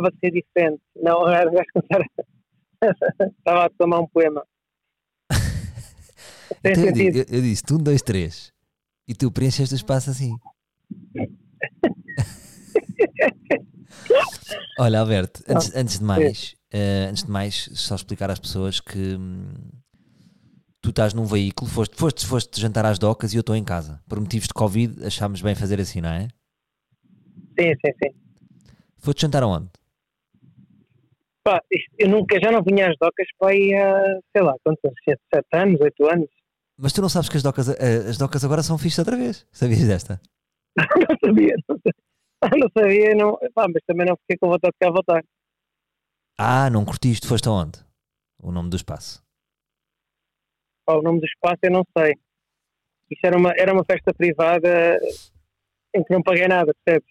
costumava ser diferente. Não, era. Estava a tomar um poema. Tem Então eu, digo- eu, eu disse, tu, um, dois, três. E tu preencheste o espaço assim. Olha, Alberto, antes, antes de mais, eh, antes de mais, só explicar às pessoas que hum, tu estás num veículo, foste, foste, foste jantar às docas e eu estou em casa. Por motivos de Covid, achámos bem fazer assim, não é? Sim, sim, sim. Foste jantar aonde? Pá, eu nunca, já não vinha às docas para aí há, sei lá, quantos anos? Sete, sete anos, oito anos. Mas tu não sabes que as docas, eh, as docas agora são fixas outra vez. Sabias desta? não sabia, não sabia. Ah, Não sabia, não, pá, mas também não fiquei com vontade de cá voltar. Ah, não curtiste, foste aonde? O nome do espaço. Pá, o nome do espaço eu não sei. Isso era uma, era uma festa privada em que não paguei nada, percebes?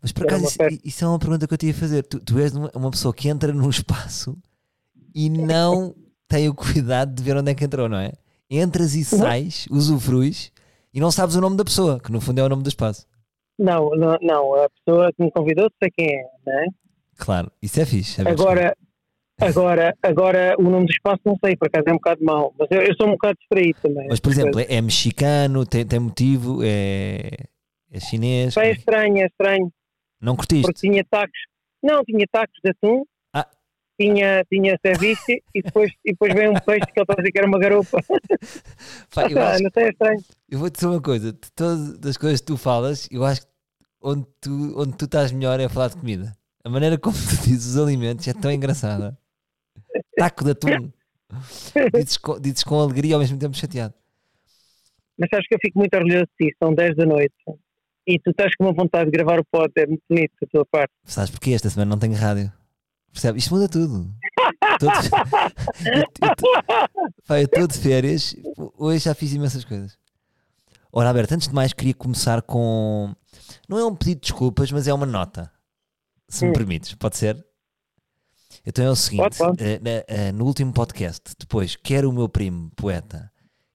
Mas por acaso isso, isso é uma pergunta que eu te ia fazer. Tu, tu és uma, pessoa que entra num espaço e não tem o cuidado de ver onde é que entrou, não é? Entras e sais, usufruis e não sabes o nome da pessoa, que no fundo é o nome do espaço. Não, não, não, a pessoa que me convidou sei quem é, não é? Claro, isso é fixe. é Agora, agora, agora o nome do espaço não sei, por acaso é um bocado mau, mas eu, eu sou um bocado distraído também. Mas, por exemplo, é, é mexicano, tem, tem motivo, é, é chinês. É estranho, é estranho, Não curtiste? porque tinha tacos, não, tinha tacos de atum, Ah. tinha, tinha ceviche e depois, e depois veio um peixe que ele estava a dizer que era uma garupa. Pá, eu, Ah, acho- não sei, é estranho. eu vou-te dizer uma coisa: de todas as coisas que tu falas, eu acho que onde tu, onde tu estás melhor é a falar de comida. A maneira como tu dizes os alimentos é tão engraçada. Taco de atum. Dizes com, dizes com alegria e ao mesmo tempo chateado. Mas sabes que eu fico muito orgulhoso de ti, são 10 da noite e tu estás com uma vontade de gravar o pod, é muito bonito da tua parte. Sabes porquê? Esta semana não tenho rádio. Percebe? Isto muda tudo. Tô de- eu- estou de férias. Hoje já fiz imensas coisas. Ora, Alberto, antes de mais queria começar com. Não é um pedido de desculpas, mas é uma nota. Se me Hum. permites, pode ser? Então é o seguinte: Pode, pode. na- eh, no último podcast, depois, quer o meu primo, poeta,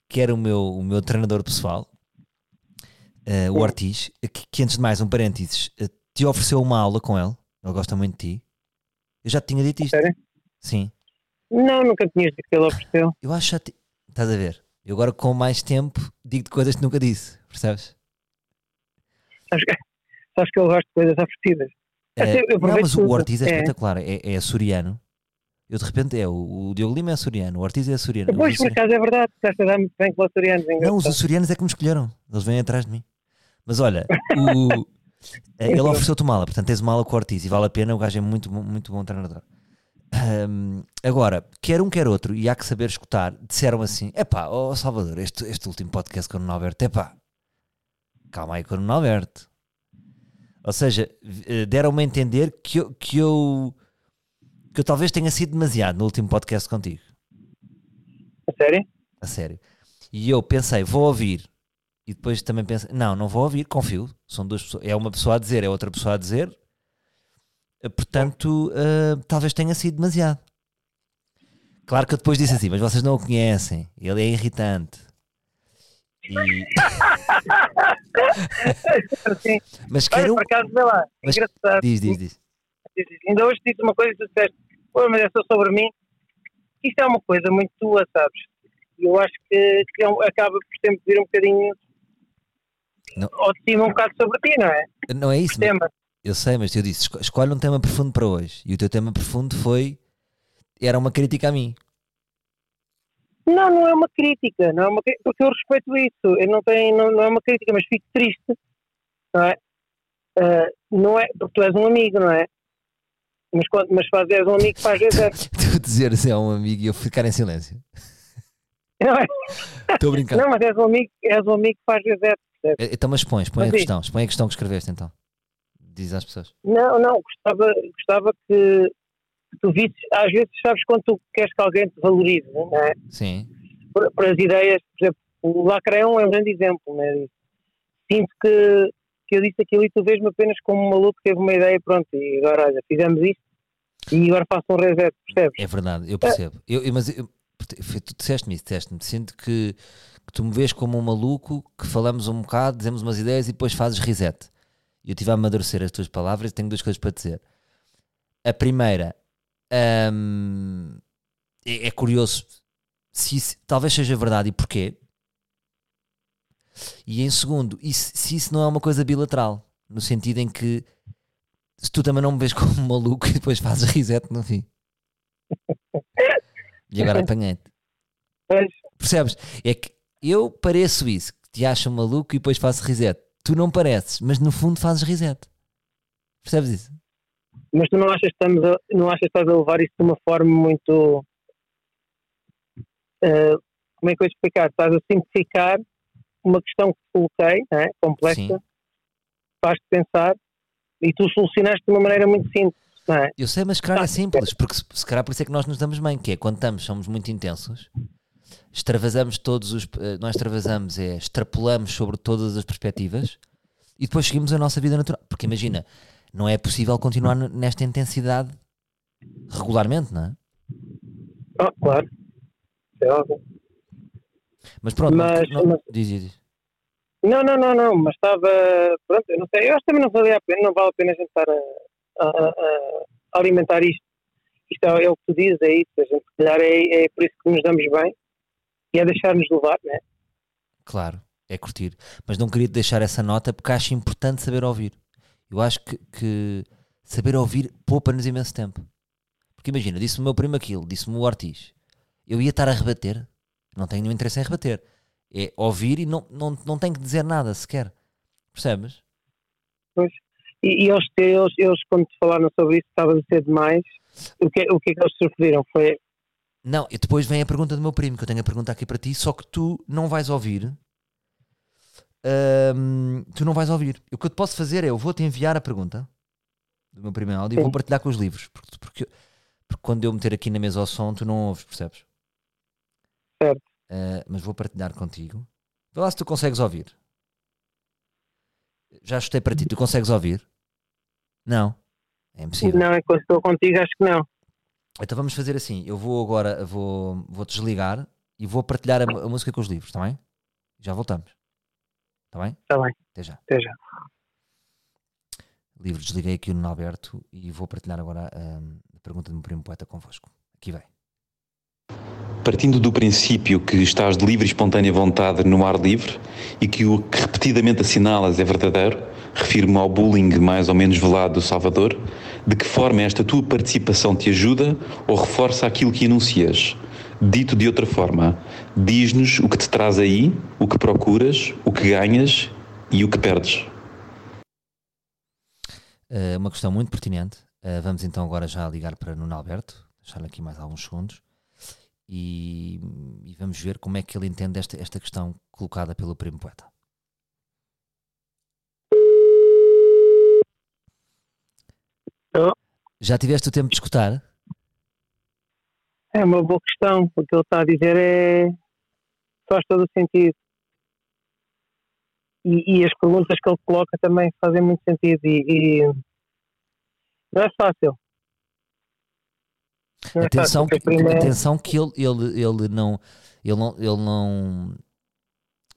quer o meu, o meu treinador pessoal, eh, o. Ortiz, que, que antes de mais, um parênteses, eh, te ofereceu uma aula com ele. Ele gosta muito de ti. Eu já te tinha dito isto. Sério? Sim. Não, nunca tinhas dito que ele ofereceu. Eu acho que. Estás a ver? Eu agora com mais tempo digo-te coisas que nunca disse. Percebes? Sabes que, sabes que eu gosto de coisas oferecidas. Até eu não, mas o. Ortiz é, É. espetacular. É, é açoriano. Eu de repente é. O, o Diogo Lima é açoriano. O Ortiz é açoriano. Pois, por acaso é verdade, estás a dar muito bem com os açorianos. é Não, os açorianos é que me escolheram. Eles vêm atrás de mim. Mas olha, o- eh, ele ofereceu-te uma. Portanto, tens uma com o Ortiz e vale a pena. O gajo é muito, bom- muito bom treinador. Ahm, agora, quer um, quer outro, e há que saber escutar, disseram assim: epá, ó Salvador, este, este último podcast com o Nuno Alberto, epá, calma aí com o Nuno Alberto. Ou seja, eh, deram-me a entender que eu, que, eu, que eu talvez tenha sido demasiado no último podcast contigo, A sério? a sério. E eu pensei, vou ouvir, e depois também pensei, não, não vou ouvir, confio, são duas pessoas, é uma pessoa a dizer, é outra pessoa a dizer, Eh, portanto, eh, talvez tenha sido demasiado. Claro que eu depois disse assim, mas vocês não o conhecem, ele é irritante. E- mas olha, quero. por acaso, vê lá, Mas- engraçado. Diz, diz, diz. Ainda hoje disse uma coisa e tu disseste, pô, mas é só sobre mim. Isto é uma coisa muito tua, sabes? E eu acho que, que é acaba por sempre vir um bocadinho Não. ao de cima um bocado sobre ti, não é? Não é isso, mas- eu sei, mas eu disse: esco- escolhe um tema profundo para hoje. E o teu tema profundo foi. Era uma crítica a mim. Não, não é uma crítica, não é uma, porque eu respeito isso. Eu não, tenho, não, não é uma crítica, mas fico triste, não é? Ah, não é? Porque tu és um amigo, não é? Mas, quando, mas faz, és um amigo faz vezes. Tu dizeres é um amigo e eu ficar em silêncio. Não, é? Estou a brincar. não, mas és um amigo, és um amigo que faz. Percebes? Eh, Então, mas expõe, expõe a Mas diz. questão. Expõe a questão que escreveste então. Diz às pessoas. Não, não, gostava, gostava que, tu visses, às vezes, sabes, quando tu queres que alguém te valorize, não é? Sim. Por, por as ideias, por exemplo, o Lacreão é um grande exemplo, não é? Sinto que, que eu disse aquilo e tu vês-me apenas como um maluco que teve uma ideia, pronto, e agora, olha, fizemos isto e agora faço um reset, percebes? É verdade, eu percebo. Eu, eu- mas eu- tu disseste-me isso, disseste-me. Sinto que tu me vês como um maluco que falamos um bocado, dizemos umas ideias e depois fazes reset. E eu estive a amadurecer as tuas palavras e tenho duas coisas para dizer. A primeira hum, é, é curioso se isso talvez seja verdade e porquê. E em segundo, isso, se isso não é uma coisa bilateral, no sentido em que se tu também não me vês como um maluco e depois fazes reset no fim. E agora apanhei-te. Percebes? É que eu pareço isso, que te acham maluco e depois faço reset. Tu não pareces, mas no fundo fazes reset. Percebes isso? mas tu não achas, que estamos a, não achas que estás a levar isso de uma forma muito. eh, como é que eu vou explicar? Estás a simplificar uma questão que te coloquei, é? complexa, faz-te pensar e tu solucionaste de uma maneira muito simples. É? Eu sei, mas se calhar é Ah, simples, porque se, se calhar por isso é que nós nos damos bem, que é quando estamos, somos muito intensos, extravasamos todos os. eh, Nós extravasamos, é extrapolamos sobre todas as perspectivas e depois seguimos a nossa vida natural. Porque imagina, não é possível continuar nesta intensidade regularmente, não é? Ah, claro. É óbvio. Mas pronto, Mas- não, mas- diz, diz. Não, não, não, não, mas estava. Pronto, eu não sei. Eu acho que também não, valia a pena, não vale a pena a gente estar a, a- a- a alimentar isto. Isto é, é o que tu dizes, é isso. A gente, se calhar, é, é por isso que nos damos bem e é deixar-nos levar, né? Claro, é curtir. Mas não queria deixar essa nota porque acho importante saber ouvir. Eu acho que, que saber ouvir poupa-nos imenso tempo. Porque imagina, disse-me o meu primo aquilo, disse-me o Ortiz. Eu ia estar a rebater. Não tenho nenhum interesse em rebater. É ouvir e não, não, não tenho que dizer nada sequer. Percebes? E, e eles, eles, eles, quando te falaram sobre isso, estava a ser demais. O que, o que é que eles sofreram? Foi. Não, e depois vem a pergunta do meu primo, que eu tenho a pergunta aqui para ti, só que tu não vais ouvir. Tu não vais ouvir. O que eu te posso fazer é, eu vou-te enviar a pergunta do meu primo em áudio e Sim. vou partilhar com os livros. Porque, porque, porque quando eu meter aqui na mesa ao som, tu não ouves, percebes? Certo. Ah, mas vou partilhar contigo. Vê lá se tu consegues ouvir. Já ajustei para ti, tu consegues ouvir? Não. É impossível. Não, enquanto estou contigo, acho que não. Então vamos fazer assim. Eu vou agora, vou, vou desligar e vou partilhar a, a música com os livros, está bem? Já voltamos. Está bem? Está bem, Até já. até já. Livro, desliguei aqui o Nuno Alberto e vou partilhar agora hum, a pergunta do meu primo poeta convosco. Aqui vai. Partindo do princípio que estás de livre e espontânea vontade no ar livre e que o que repetidamente assinalas é verdadeiro, refiro-me ao bullying mais ou menos velado do Salvador, de que forma esta tua participação te ajuda ou reforça aquilo que enuncias? Dito de outra forma, diz-nos o que te traz aí, o que procuras, o que ganhas e o que perdes. Uh, uma questão muito pertinente. Uh, vamos então agora já ligar para Nuno Alberto, deixar aqui mais alguns segundos e, e vamos ver como é que ele entende esta, esta questão colocada pelo primo poeta. Tô. Já tiveste o tempo de escutar? É uma boa questão. O que ele está a dizer é. faz todo o sentido. E, e as perguntas que ele coloca também fazem muito sentido. E, e não é fácil. Não é Atenção fácil, que, atenção que ele, ele, ele não ele não ele não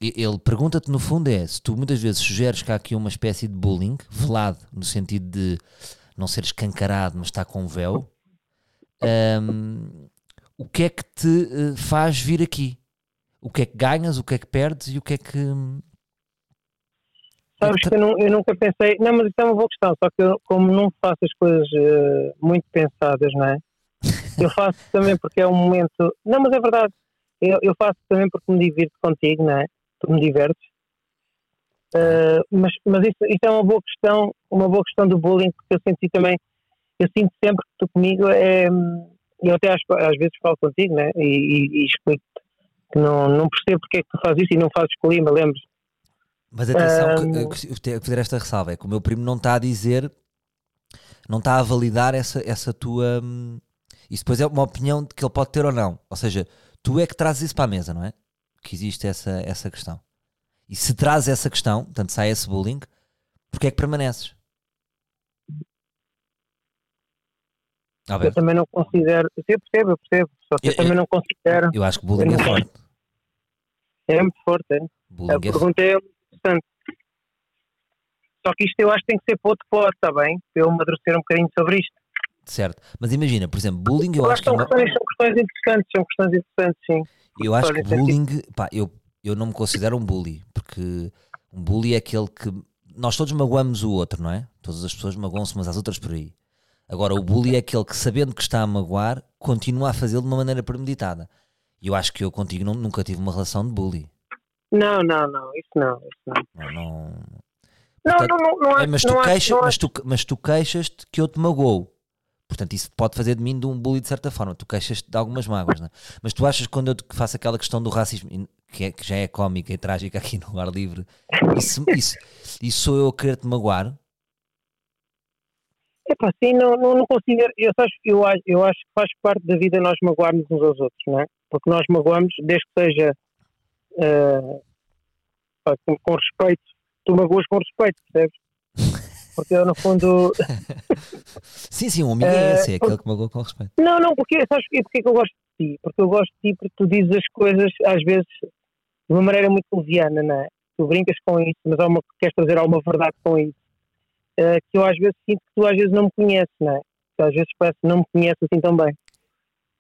ele pergunta-te no fundo é se tu muitas vezes sugeres que há aqui uma espécie de bullying velado no sentido de não ser escancarado mas está com um véu hum, o que é que te eh, faz vir aqui o que é que ganhas o que é que perdes e o que é que Sabes que eu, nu- eu nunca pensei. Não, mas isso é uma boa questão. Só que eu, como não faço as coisas eh, muito pensadas, não é? Eu faço também porque é um momento. Não, mas é verdade. Eu, eu faço também porque me divirto contigo, não é? Tu me divertes. Eh, mas mas isso, isso é uma boa questão, uma boa questão do bullying, porque eu senti também. Eu sinto sempre que tu comigo é. Eu até às, às vezes falo contigo, né? E, e, e explico-te que não, não percebo porque é que tu fazes isso e não fazes com o Lima, lembras? Mas atenção, que, gost- eu tenho que fazer esta ressalva: é que o meu primo não está a dizer, não está a validar essa, essa tua. hum, Isso depois é uma opinião que ele pode ter ou não. Ou seja, tu é que trazes isso para a mesa, não é? Que existe essa, essa questão. E se traz essa questão, portanto, sai esse bullying, porque é que permaneces? Eu também não considero. Eu percebo, eu percebo. Só que eu, Eu- também não considero. eu acho que bullying é forte. É muito forte. É? A Bullying é forte. pergunta é muito interessante. Só que isto eu acho que tem que ser para outro fora, está bem? Para eu amadurecer um bocadinho sobre isto. Certo. Mas imagina, por exemplo, bullying eu, Eu acho que é são uma- questões, são questões interessantes, são questões interessantes, sim. Eu acho que bullying, pá, eu, eu não me considero um bully, porque um bully é aquele que nós todos magoamos o outro, não é? Todas as pessoas magoam-se umas às outras por aí. Agora, o bully é aquele que, sabendo que está a magoar, continua a fazê-lo de uma maneira premeditada. E eu acho que eu contigo não- nunca tive uma relação de bully. Não, não, não, isso não, isso não. Não, não- Não, Portanto, não, não, não, É, mas, tu não acho- queixa, não mas, tu, mas tu queixas-te que eu te magoo. Portanto, isso pode fazer de mim de um bully de certa forma. Tu queixas-te de algumas mágoas, não é? Mas tu achas que quando eu te faço aquela questão do racismo, que, é- que já é cómica e trágica aqui no ar livre, isso, isso, isso sou eu a querer te magoar? Epá, sim, não, não, não considero. Eu acho, eu, eu acho que faz parte da vida nós magoarmos uns aos outros, não é? Porque nós magoamos, desde que seja eh, pá, com, com respeito, tu magoas com respeito, percebes? Porque eu, no fundo. Sim, sim, um amigo é Eh, esse, é aquele que magoa com respeito. Não, não, porque sabes porque é que eu gosto de ti? Porque eu gosto de ti porque tu dizes as coisas, às vezes, de uma maneira muito leviana, não é? Tu brincas com isso, mas há uma, queres trazer alguma verdade com isso. Eh, que eu às vezes sinto que tu às vezes não me conheces, não é? Às vezes parece que não me conheces assim tão bem.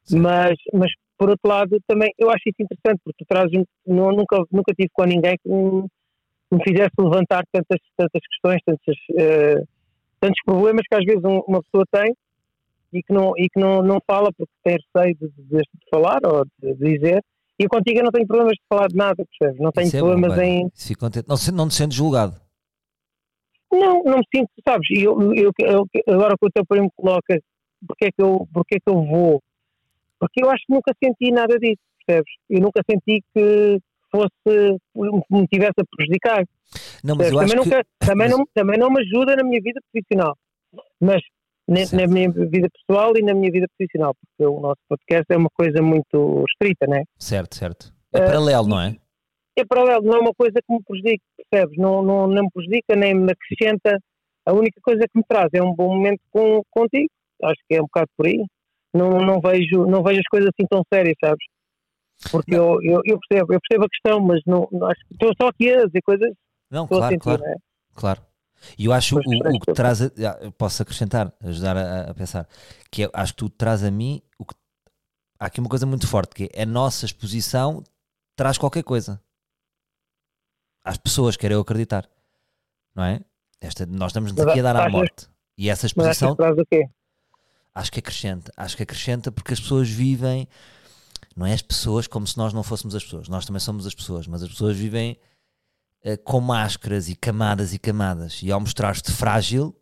Sim. Mas, mas, por outro lado, também eu acho isso interessante, porque tu trazes. Não, nunca, nunca tive com ninguém que me, que me fizesse levantar tantas, tantas questões, tantos, eh, tantos problemas que às vezes um- uma pessoa tem e que não, e que não, não fala porque tem receio de, de, de falar ou de, dizer. E eu contigo eu não tenho problemas de falar de nada, percebes? Não tenho Isso é bom, problemas bem. em. Fico contente. Não, não te sentes julgado. Não, não me sinto, sabes? E eu, eu, eu- agora que o teu primo coloca, porque é, que eu, porque é que eu vou? Porque eu acho que nunca senti nada disso, percebes? Eu nunca senti que fosse, me tivesse a prejudicar. Não, mas eu também, acho que. nunca, também, mas- não, também não me ajuda na minha vida profissional. Mas na, na minha vida pessoal e na minha vida profissional, porque o nosso podcast é uma coisa muito estrita, né? Certo, certo. É Eh, paralelo, não é? É paralelo, não é uma coisa que me prejudica, percebes? Não, não, não me prejudica nem me acrescenta. A única coisa que me traz é um bom momento com, contigo. Acho que é um bocado por aí. Não, não, vejo, não vejo as coisas assim tão sérias, sabes? Porque eu, eu, eu percebo, eu percebo a questão, mas não, não acho que estou só aqui a dizer coisas Não, claro, sentir, claro. né? Claro. E eu acho Mas o, o que traz, a, ah, posso acrescentar, ajudar a, a pensar, que é, acho que tu traz a mim o que há aqui uma coisa muito forte que é a nossa exposição traz qualquer coisa às pessoas, quero eu acreditar, não é? Esta, nós estamos Mas aqui a dar à morte e essa Mas exposição traz o quê? acho que acrescenta, acho que acrescenta porque as pessoas vivem, não é as pessoas como se nós não fôssemos as pessoas, nós também somos as pessoas, mas as pessoas vivem eh, com máscaras e camadas e camadas, e ao mostrar-te frágil,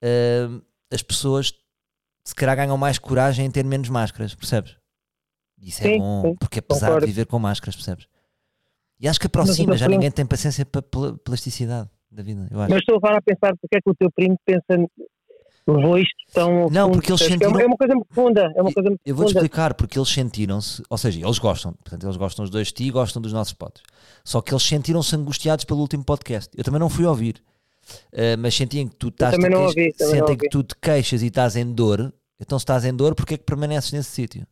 eh, as pessoas se calhar ganham mais coragem em ter menos máscaras, percebes? Isso é Sim, bom, sim, porque apesar concordo. de viver com máscaras, percebes? E acho que aproxima, já ninguém tem paciência para plasticidade da vida, eu acho. Mas estou agora a pensar porque é que o teu primo pensa, levou isto tão. ao Não, porque eles? É sentiram- É uma coisa muito profunda. É uma coisa muito Eu vou-te explicar porque eles sentiram-se, ou seja, eles gostam, portanto, eles gostam os dois de ti e gostam dos nossos potes. Só que eles sentiram-se angustiados pelo último podcast. Eu também não fui ouvir, eh, mas sentiam que tu estás também não ouvi, também não sentem ouvi. que tu te queixas e estás em dor. Então, se estás em dor, porque é que permaneces nesse sítio?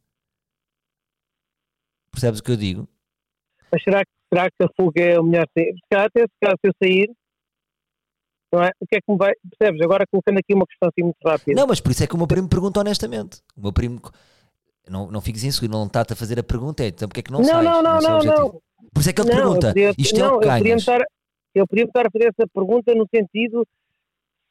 Percebes o que eu digo? Mas será que, será que a fuga é o melhor? Se calhar, até se eu sair, não é? O que é que me vai. Percebes? Agora colocando aqui uma questão assim muito rápida. Não, mas por isso é que o meu primo pergunta honestamente. O meu primo, não, não fiques inseguro, não está-te a fazer a pergunta, é, então porque é que não, não, sais? não, não, é não, não. Por isso é que ele Não, eu pergunta, podia- isto é não, o que eu podia estar, eu podia estar a fazer essa pergunta no sentido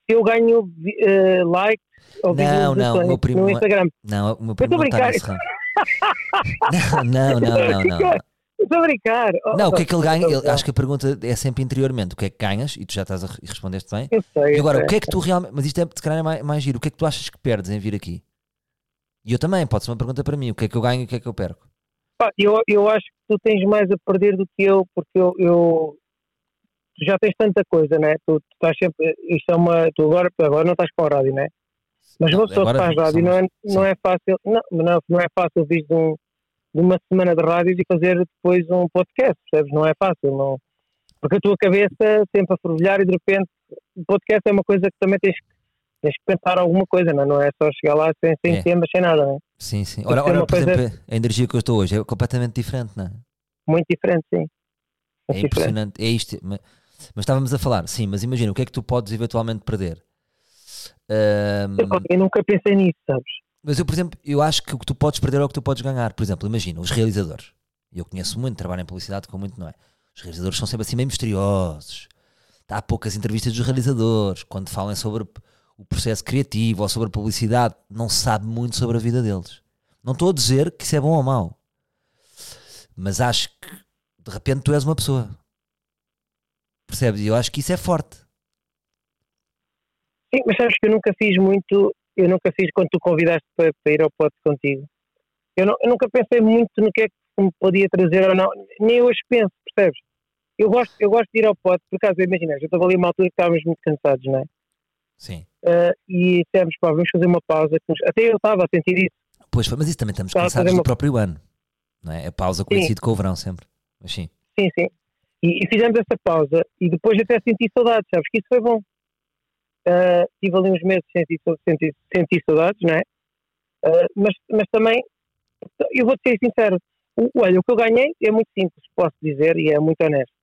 se eu ganho eh, likes ou Não, não, o meu primo no é- Instagram. Não, o meu primo não está nesse ramo. Não, não, não, não, não. Estou a brincar. Oh, Não, o que é que ele ganha? a Ele- acho que a pergunta é sempre interiormente. O que é que ganhas? E tu já estás a re- respondeste bem. Eu sei, E agora, o que é que tu realmente. Mas isto é, se calhar, é mais, mais giro. O que é que tu achas que perdes em vir aqui? E eu também, pode ser uma pergunta para mim. O que é que eu ganho e o que é que eu perco? Eu, eu acho que tu tens mais a perder do que eu, porque eu, eu tu já tens tanta coisa, né? Tu, tu estás sempre. Isto é uma. Tu agora, agora não estás com a rádio, né? Mas uma pessoa que faz rádio não é, não é fácil. Não, não, não é fácil vir de, um, de uma semana de rádios e fazer depois um podcast, percebes? Não é fácil, não. Porque a tua cabeça sempre a fervilhar e de repente o podcast é uma coisa que também tens, que- tens que pensar alguma coisa, não é? Não é só chegar lá sem, sem É. temas, sem nada, não é? Sim, sim. Ora, ora por coisa- exemplo, a energia que eu estou hoje é completamente diferente, não é? Muito diferente, sim. É diferente. impressionante. É isto. Mas, mas estávamos a falar, sim, mas imagina, o que é que tu podes eventualmente perder? Ahm, Eu, eu nunca pensei nisso, sabes? Mas eu, por exemplo, eu acho que o que tu podes perder é o que tu podes ganhar. Por exemplo, imagina, os realizadores. Eu conheço muito, trabalho em publicidade com muito, não é? Os realizadores são sempre assim meio misteriosos. Há poucas entrevistas dos realizadores. Quando falam sobre o processo criativo ou sobre a publicidade, não se sabe muito sobre a vida deles. Não estou a dizer que isso é bom ou mau. Mas acho que, de repente, tu és uma pessoa. Percebes? E eu acho que isso é forte. Sim, mas sabes que eu nunca fiz muito, eu nunca fiz quando tu convidaste para, para ir ao pote contigo. Eu, não- eu nunca pensei muito no que é que me podia trazer ou não, nem hoje penso, percebes? Eu gosto, eu gosto de ir ao pote, por acaso, imagina, eu estava ali uma altura que estávamos muito cansados, não é? Sim. Ah, e dissemos, pá, vamos fazer uma pausa. Até eu estava a sentir isso. Pois foi, mas isso também estamos Estava cansados fazer do uma- próprio ano. Não é? A pausa coincide com o verão sempre. Mas sim. Sim, sim. E, e fizemos essa pausa e depois até senti saudades, sabes? Que isso foi bom. Ah, tive ali uns meses senti, senti, senti saudades, não é? Ah, mas, mas também, eu vou ser sincero, o, olha, o que eu ganhei é muito simples, posso dizer, e é muito honesto.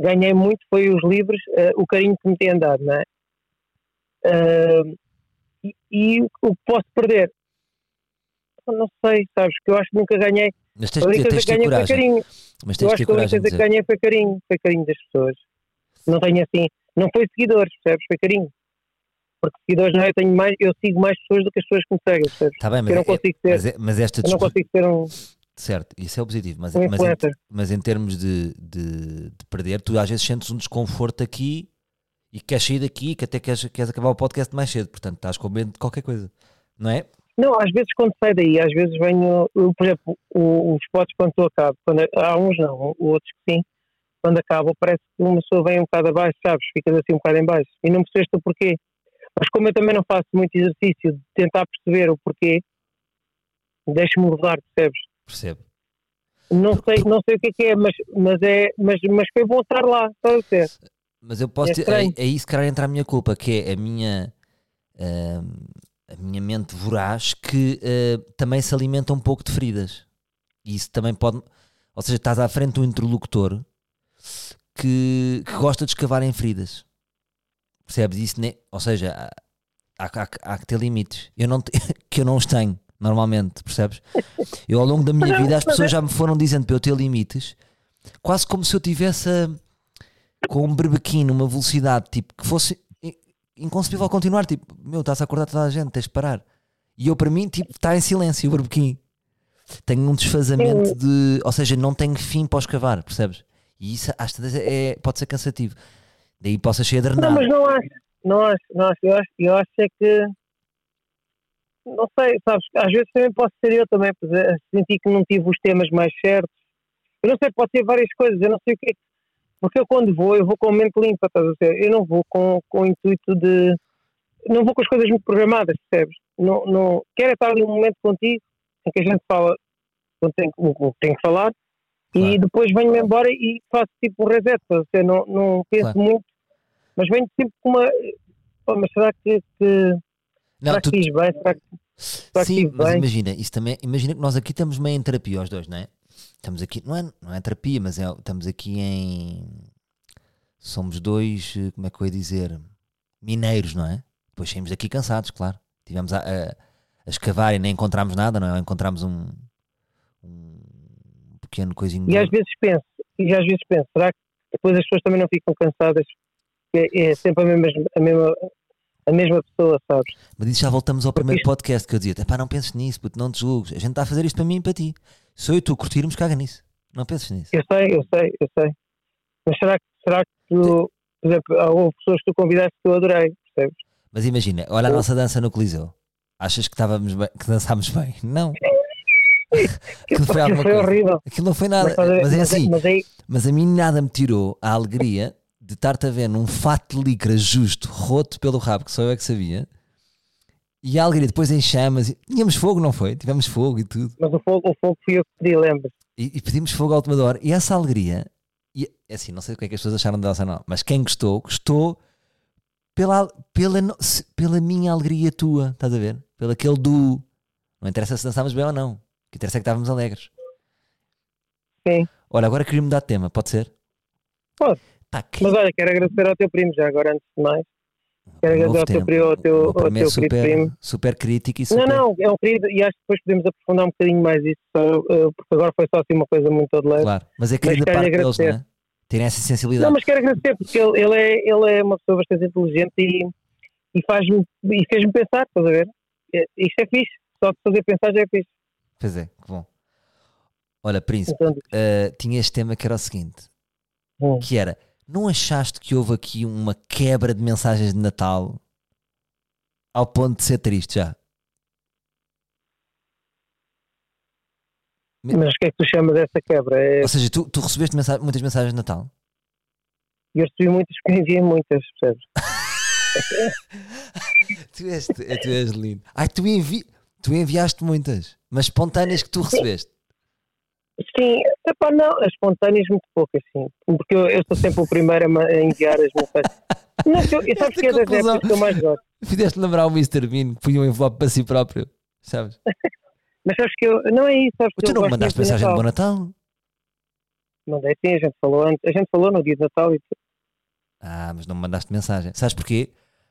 Ganhei muito, foi os livros, ah, o carinho que me têm dado, não é? E, e o que posso perder? Não sei, sabes? Que eu acho que nunca ganhei. Mas tens, A única coisa que ganhei foi carinho. Mas Eu tens de acho que a única coisa que ganhei foi carinho, foi carinho das pessoas. Não tenho assim, não foi seguidores, percebes? Foi carinho. Porque seguidores não é, eu tenho mais, eu sigo mais pessoas do que as pessoas que me seguem? Tá bem, eu mas, não é- consigo ser, mas, é- mas esta eu não consigo ser um, Certo, isso é o positivo. Mas, um mas, em, mas em termos de, de, de perder, tu às vezes sentes um desconforto aqui e queres sair daqui, que até queres, queres acabar o podcast mais cedo. Portanto, estás com medo de qualquer coisa. Não é? Não, às vezes quando sai daí, às vezes venho, eu, por exemplo, os spots quando tu acabo, quando, há uns não, outros que sim, quando acabam parece que uma pessoa vem um bocado abaixo, sabes? Ficas assim um bocado em baixo. E não percebeste o porquê. Mas como eu também não faço muito exercício de tentar perceber o porquê, deixa-me rodar, percebes? Percebo. Não sei, não sei o que é que é, mas, mas, é, mas, mas foi bom estar lá, estás a ver? Mas eu posso É. É, é isso que calhar entra a minha culpa, que é a minha. ahm, a minha mente voraz que ah, também se alimenta um pouco de feridas. E isso também pode. Ou seja, estás à frente de um interlocutor que, que gosta de escavar em feridas. Percebes? Isso nem, ou seja, há, há- há- há que ter limites. Eu não, te- que eu não os tenho, normalmente, percebes? Eu ao longo da minha vida as pessoas já me foram dizendo para eu ter limites, quase como se eu tivesse a- com um berbequim, uma velocidade tipo que fosse inconcebível continuar. Tipo, meu, estás a acordar toda a gente, tens de parar. E eu, para mim, tipo, está em silêncio o berbequim. Tenho um desfazamento de. Ou seja, não tenho fim para escavar, percebes? E isso às vezes é, pode ser cansativo. Daí possa ser Não, adrenado. mas não acho, não acho, não acho. Eu acho, eu acho é que não sei, sabes, às vezes também posso ser eu também, eh, senti que não tive os temas mais certos. Eu não sei, pode ser várias coisas, eu não sei o que. Porque eu quando vou, eu vou com a mente limpa, estás a ver? Eu não vou com, com o intuito de. Não vou com as coisas muito programadas, percebes? Não, não, quero estar ali um momento contigo em que a gente fala o que tem que falar Claro. e depois venho-me embora e faço tipo um reset, estás a ver? Não, não penso Claro. muito, mas venho sempre com uma. "Pô, mas será que, que, Não, será tu- que fiz bem? Será que, será que Sim, estive mas bem? imagina, isso também, imagina que nós aqui estamos meio em terapia os dois, não é? Estamos aqui, não é, não é terapia, mas é, estamos aqui em somos dois, eh, como é que eu ia dizer, mineiros, não é? Depois saímos daqui cansados, claro. Tivemos a, a, a escavar e nem encontramos nada, não é? Ou encontramos um, um pequeno coisinho. E às vezes penso, e às vezes penso, será que depois as pessoas também não ficam cansadas? É, é sempre a mesma, a, mesma, a mesma pessoa, sabes? Mas isso já voltamos ao primeiro podcast que eu dizia: pá, não penses nisso, puto, não te julgues. A gente está a fazer isto para mim e para ti. Se eu e tu curtirmos, caga nisso. Não penses nisso. Eu sei, eu sei, eu sei. Mas será que, será que tu, por exemplo, houve pessoas que tu convidaste que eu adorei, percebes? Mas imagina, olha a nossa dança no Coliseu. Achas que estávamos bem, que dançámos bem? Não. Aquilo foi alguma foi horrível. Aquilo não foi nada. mas, Mas é assim, mas aí, mas a mim nada me tirou a alegria de estar-te a ver num fato de licra justo, roto pelo rabo, que só eu é que sabia. E a alegria depois em chamas. e- Tínhamos fogo, não foi? Tivemos fogo e tudo. mas o fogo, o fogo fui eu que pedi, lembras? E, e pedimos fogo da hora. E essa alegria, e, é assim, não sei o que é que as pessoas acharam da dança, não, mas quem gostou, gostou pela, pela, pela minha alegria tua, estás a ver? Pelo aquele do. Não interessa se dançámos bem ou não. O que interessa é que estávamos alegres. Sim. Olha, agora queria mudar de tema, pode ser? Pode. Pá, que- Mas olha, quero agradecer ao teu primo já agora, antes de mais. Quero agradecer ao teu, tempo. pri- ao teu, ao teu querido super, primo. super crítico e Não, super. não, é um querido e acho que depois podemos aprofundar um bocadinho mais isso, eh, porque agora foi só assim uma coisa muito de leve. Claro, mas é querido da parte deles, não é? agradecer. Terem essa sensibilidade. Não, mas quero agradecer porque ele, ele, é, ele é uma pessoa bastante inteligente e, e, faz-me, e fez-me pensar, estás a ver? É, Isto é fixe, só de fazer pensar já é fixe. Pois é, que bom. Olha, Príncipe, Então, eh, tinha este tema que era o seguinte: hum. que era, não achaste que houve aqui uma quebra de mensagens de Natal ao ponto de ser triste já? Mas o que é que tu chamas dessa quebra? É, Ou seja, tu, tu recebeste mensa- muitas mensagens de Natal? eu recebi muitas, porque enviei muitas, percebes? tu, és, tu és lindo. Ai, tu, envi, tu enviaste muitas, mas espontâneas que tu recebeste. Sim, epá, não, as espontâneas muito poucas, sim. Porque eu, eu sou sempre o primeiro a, a enviar as mensagens. Não, eu, eu sabes que é das épocas que eu mais gosto. Fizeste lembrar o Mr. Bean que punha um envelope para si próprio, sabes? Mas sabes que eu, não é isso, sabes que tu não mandaste mensagem de bom Natal. Mandei sim, a gente falou antes, a gente falou no dia de Natal e tudo. Ah, mas não me mandaste mensagem. Sabes porquê?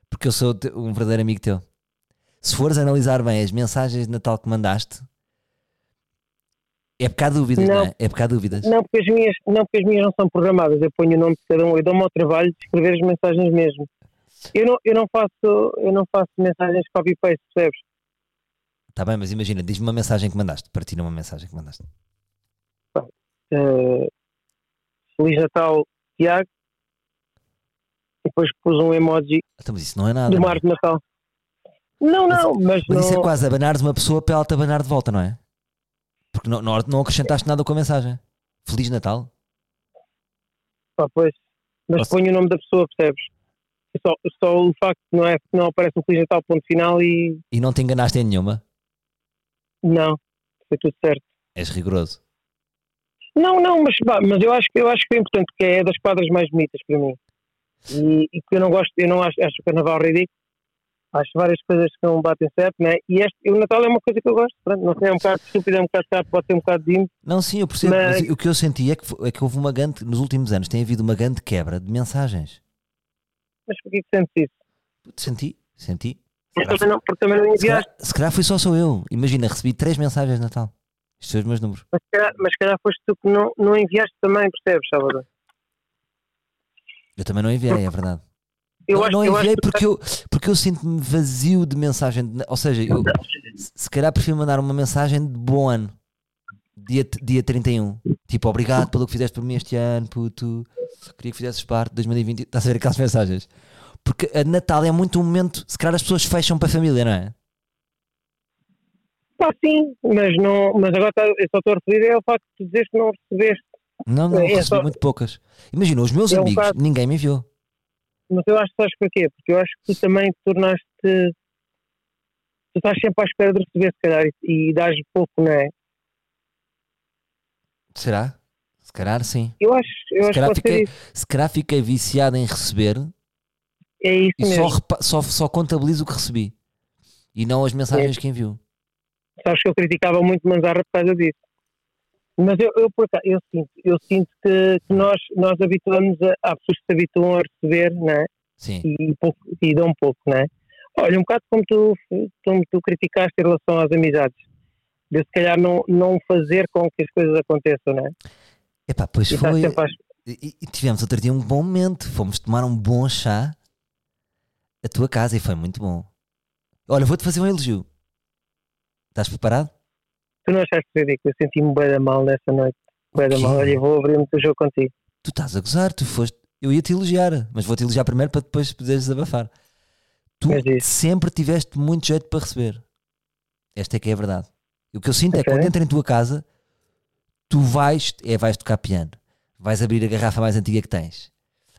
Porque eu sou um verdadeiro amigo teu. Se fores analisar bem as mensagens de Natal que mandaste, é porque há dúvidas, não, Não. é? É porque há dúvidas. Não porque, as minhas, não, porque as minhas não são programadas, eu ponho o nome de cada um, eu dou-me ao trabalho de escrever as mensagens mesmo. Eu não, eu não faço, eu não faço mensagens copy-paste, percebes? Está bem, mas imagina, diz-me uma mensagem que mandaste. Partilha uma mensagem que mandaste. Eh, Feliz Natal, Tiago. Depois pus um emoji Então, mas isso não é nada. do não é? mar de Natal. Não, Mas- não, mas, Mas isso é não. quase abanares uma pessoa para ela te abanar de volta, não é? Porque não, não, acrescentaste nada com a mensagem. Feliz Natal. pá, pois. Mas Posso- ponho o nome da pessoa, percebes? Só, só o facto de não, é, não aparece um Feliz Natal, ponto final e E não te enganaste em nenhuma. não, foi tudo certo. És rigoroso. Não, não, mas, mas eu, acho, que- eu acho que é importante, porque é das quadras mais bonitas para mim. E, e que eu não gosto, eu não acho, acho o carnaval ridículo. Acho várias coisas que não batem certo, né? E este, o Natal é uma coisa que eu gosto. Pronto, não sei, é um bocado estúpido, é um bocado chato, pode ter um bocado de ímpeto. Não, sim, eu percebo. Mas... Mas- o que eu senti é que, é que houve uma grande, nos últimos anos, tem havido uma grande quebra de mensagens. Mas porquê que sentes isso? Senti, senti. Porque também não, porque também não Se enviaste. se calhar foi só sou eu. Imagina, recebi três mensagens de Natal. Estes são os meus números. Mas se calhar, mas se calhar foste tu que não, não enviaste também, percebes, Salvador? Eu também não enviei, é verdade. Eu não acho, não enviei acho porque eu, porque eu sinto-me vazio de mensagem. de- ou seja, eu se calhar prefiro mandar uma mensagem de bom ano. Dia, dia 31. Tipo, obrigado pelo que fizeste por mim este ano, puto. Queria que fizesses parte de 2020. Estás a ver aquelas mensagens? Porque a Natal é muito um momento. Se calhar as pessoas fecham para a família, não é? Pá, sim, mas, não, mas agora tá, eu só estou a referir é ao facto de tu dizeres que não recebeste. Não, não, É recebi só- muito poucas. Imagina, os meus É um amigos, bocado- ninguém me enviou. Mas eu acho que sabes porquê? Porque eu acho que tu também te tornaste. Tu estás sempre à espera de receber, se calhar, e, e dás pouco, não é? Será? Se calhar sim. Eu acho, eu Se acho que calhar, ser fiquei, se calhar fiquei viciado em receber É isso e só, mesmo. repa- só, só contabilizo o que recebi e não as mensagens que envio. Sabes que eu criticava muito Manzarra por causa disso. Mas eu, eu, por acaso, eu sinto, eu sinto que, que nós, nós habituamos a. Há pessoas que se habituam a receber, não é? Sim. e, pouco, e dão pouco, não é? Olha, um bocado como tu, como tu criticaste em relação às amizades. De se calhar não, não fazer com que as coisas aconteçam, não é? Epá, pois E estás foi. às- E, e tivemos outro dia um bom momento. Fomos tomar um bom chá à tua casa e foi muito bom. Olha, vou-te fazer um elogio. Estás preparado? Tu não achaste ridículo? Eu senti-me bem da mal nessa noite. Bem da mal. Olha, vou abrir muito o jogo contigo. Tu estás a gozar, tu foste. Eu ia te elogiar, mas vou-te elogiar primeiro para depois poderes desabafar. Tu sempre tiveste muito jeito para receber. Esta é que é a verdade. E o que eu sinto é que quando entro em tua casa, tu vais, é, vais tocar piano, vais abrir a garrafa mais antiga que tens,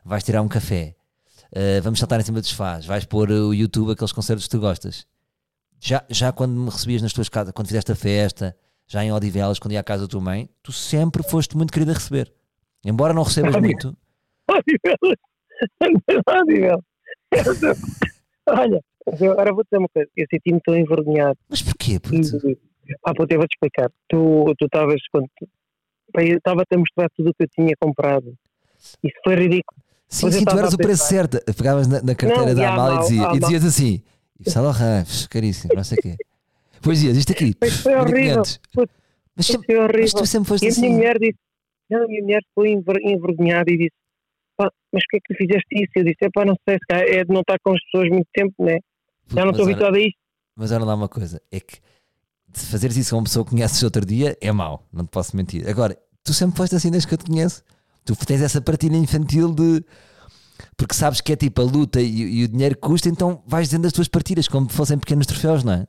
vais tirar um café, uh, vamos saltar em cima dos sofás, vais pôr o YouTube, aqueles concertos que tu gostas. Já, já quando me recebias nas tuas casas, quando fizeste a festa, já em Odivelas, quando ia à casa da tua mãe, tu sempre foste muito querido a receber. Embora não recebas muito. Ótimo. Olha, agora vou dizer uma coisa. Eu senti-me tão envergonhado. mas porquê? Puto? ah, puto, eu vou-te explicar. Tu estavas. quando eu estava-te a mostrar tudo o que eu tinha comprado. Isso foi ridículo. Sim, Mas sim, tu eras o preço certo. Pegavas na, na carteira Não, da Amália e, dizia- e dizias assim: Yves Saint Laurent, caríssimo, não sei o quê. Pois isto aqui. Mas foi 1500. horrível. Putz, Mas, Foi sempre, horrível. mas tu sempre foste E a minha assim. mulher disse, não, a minha mulher ficou enver- envergonhada e disse, mas porquê é que tu fizeste isso? Eu disse, é pá, não sei, se é de não estar com as pessoas muito tempo, né? Já não estou habituado a isto. Mas olha lá uma coisa: é que se fazeres isso a uma pessoa que conheces outro dia, é mau, não te posso mentir. Agora, tu sempre foste assim desde que eu te conheço. Tu tens essa partilha infantil de. Porque sabes que é tipo a luta e, e o dinheiro que custa, então vais dizendo as tuas partilhas como se fossem pequenos troféus, não é?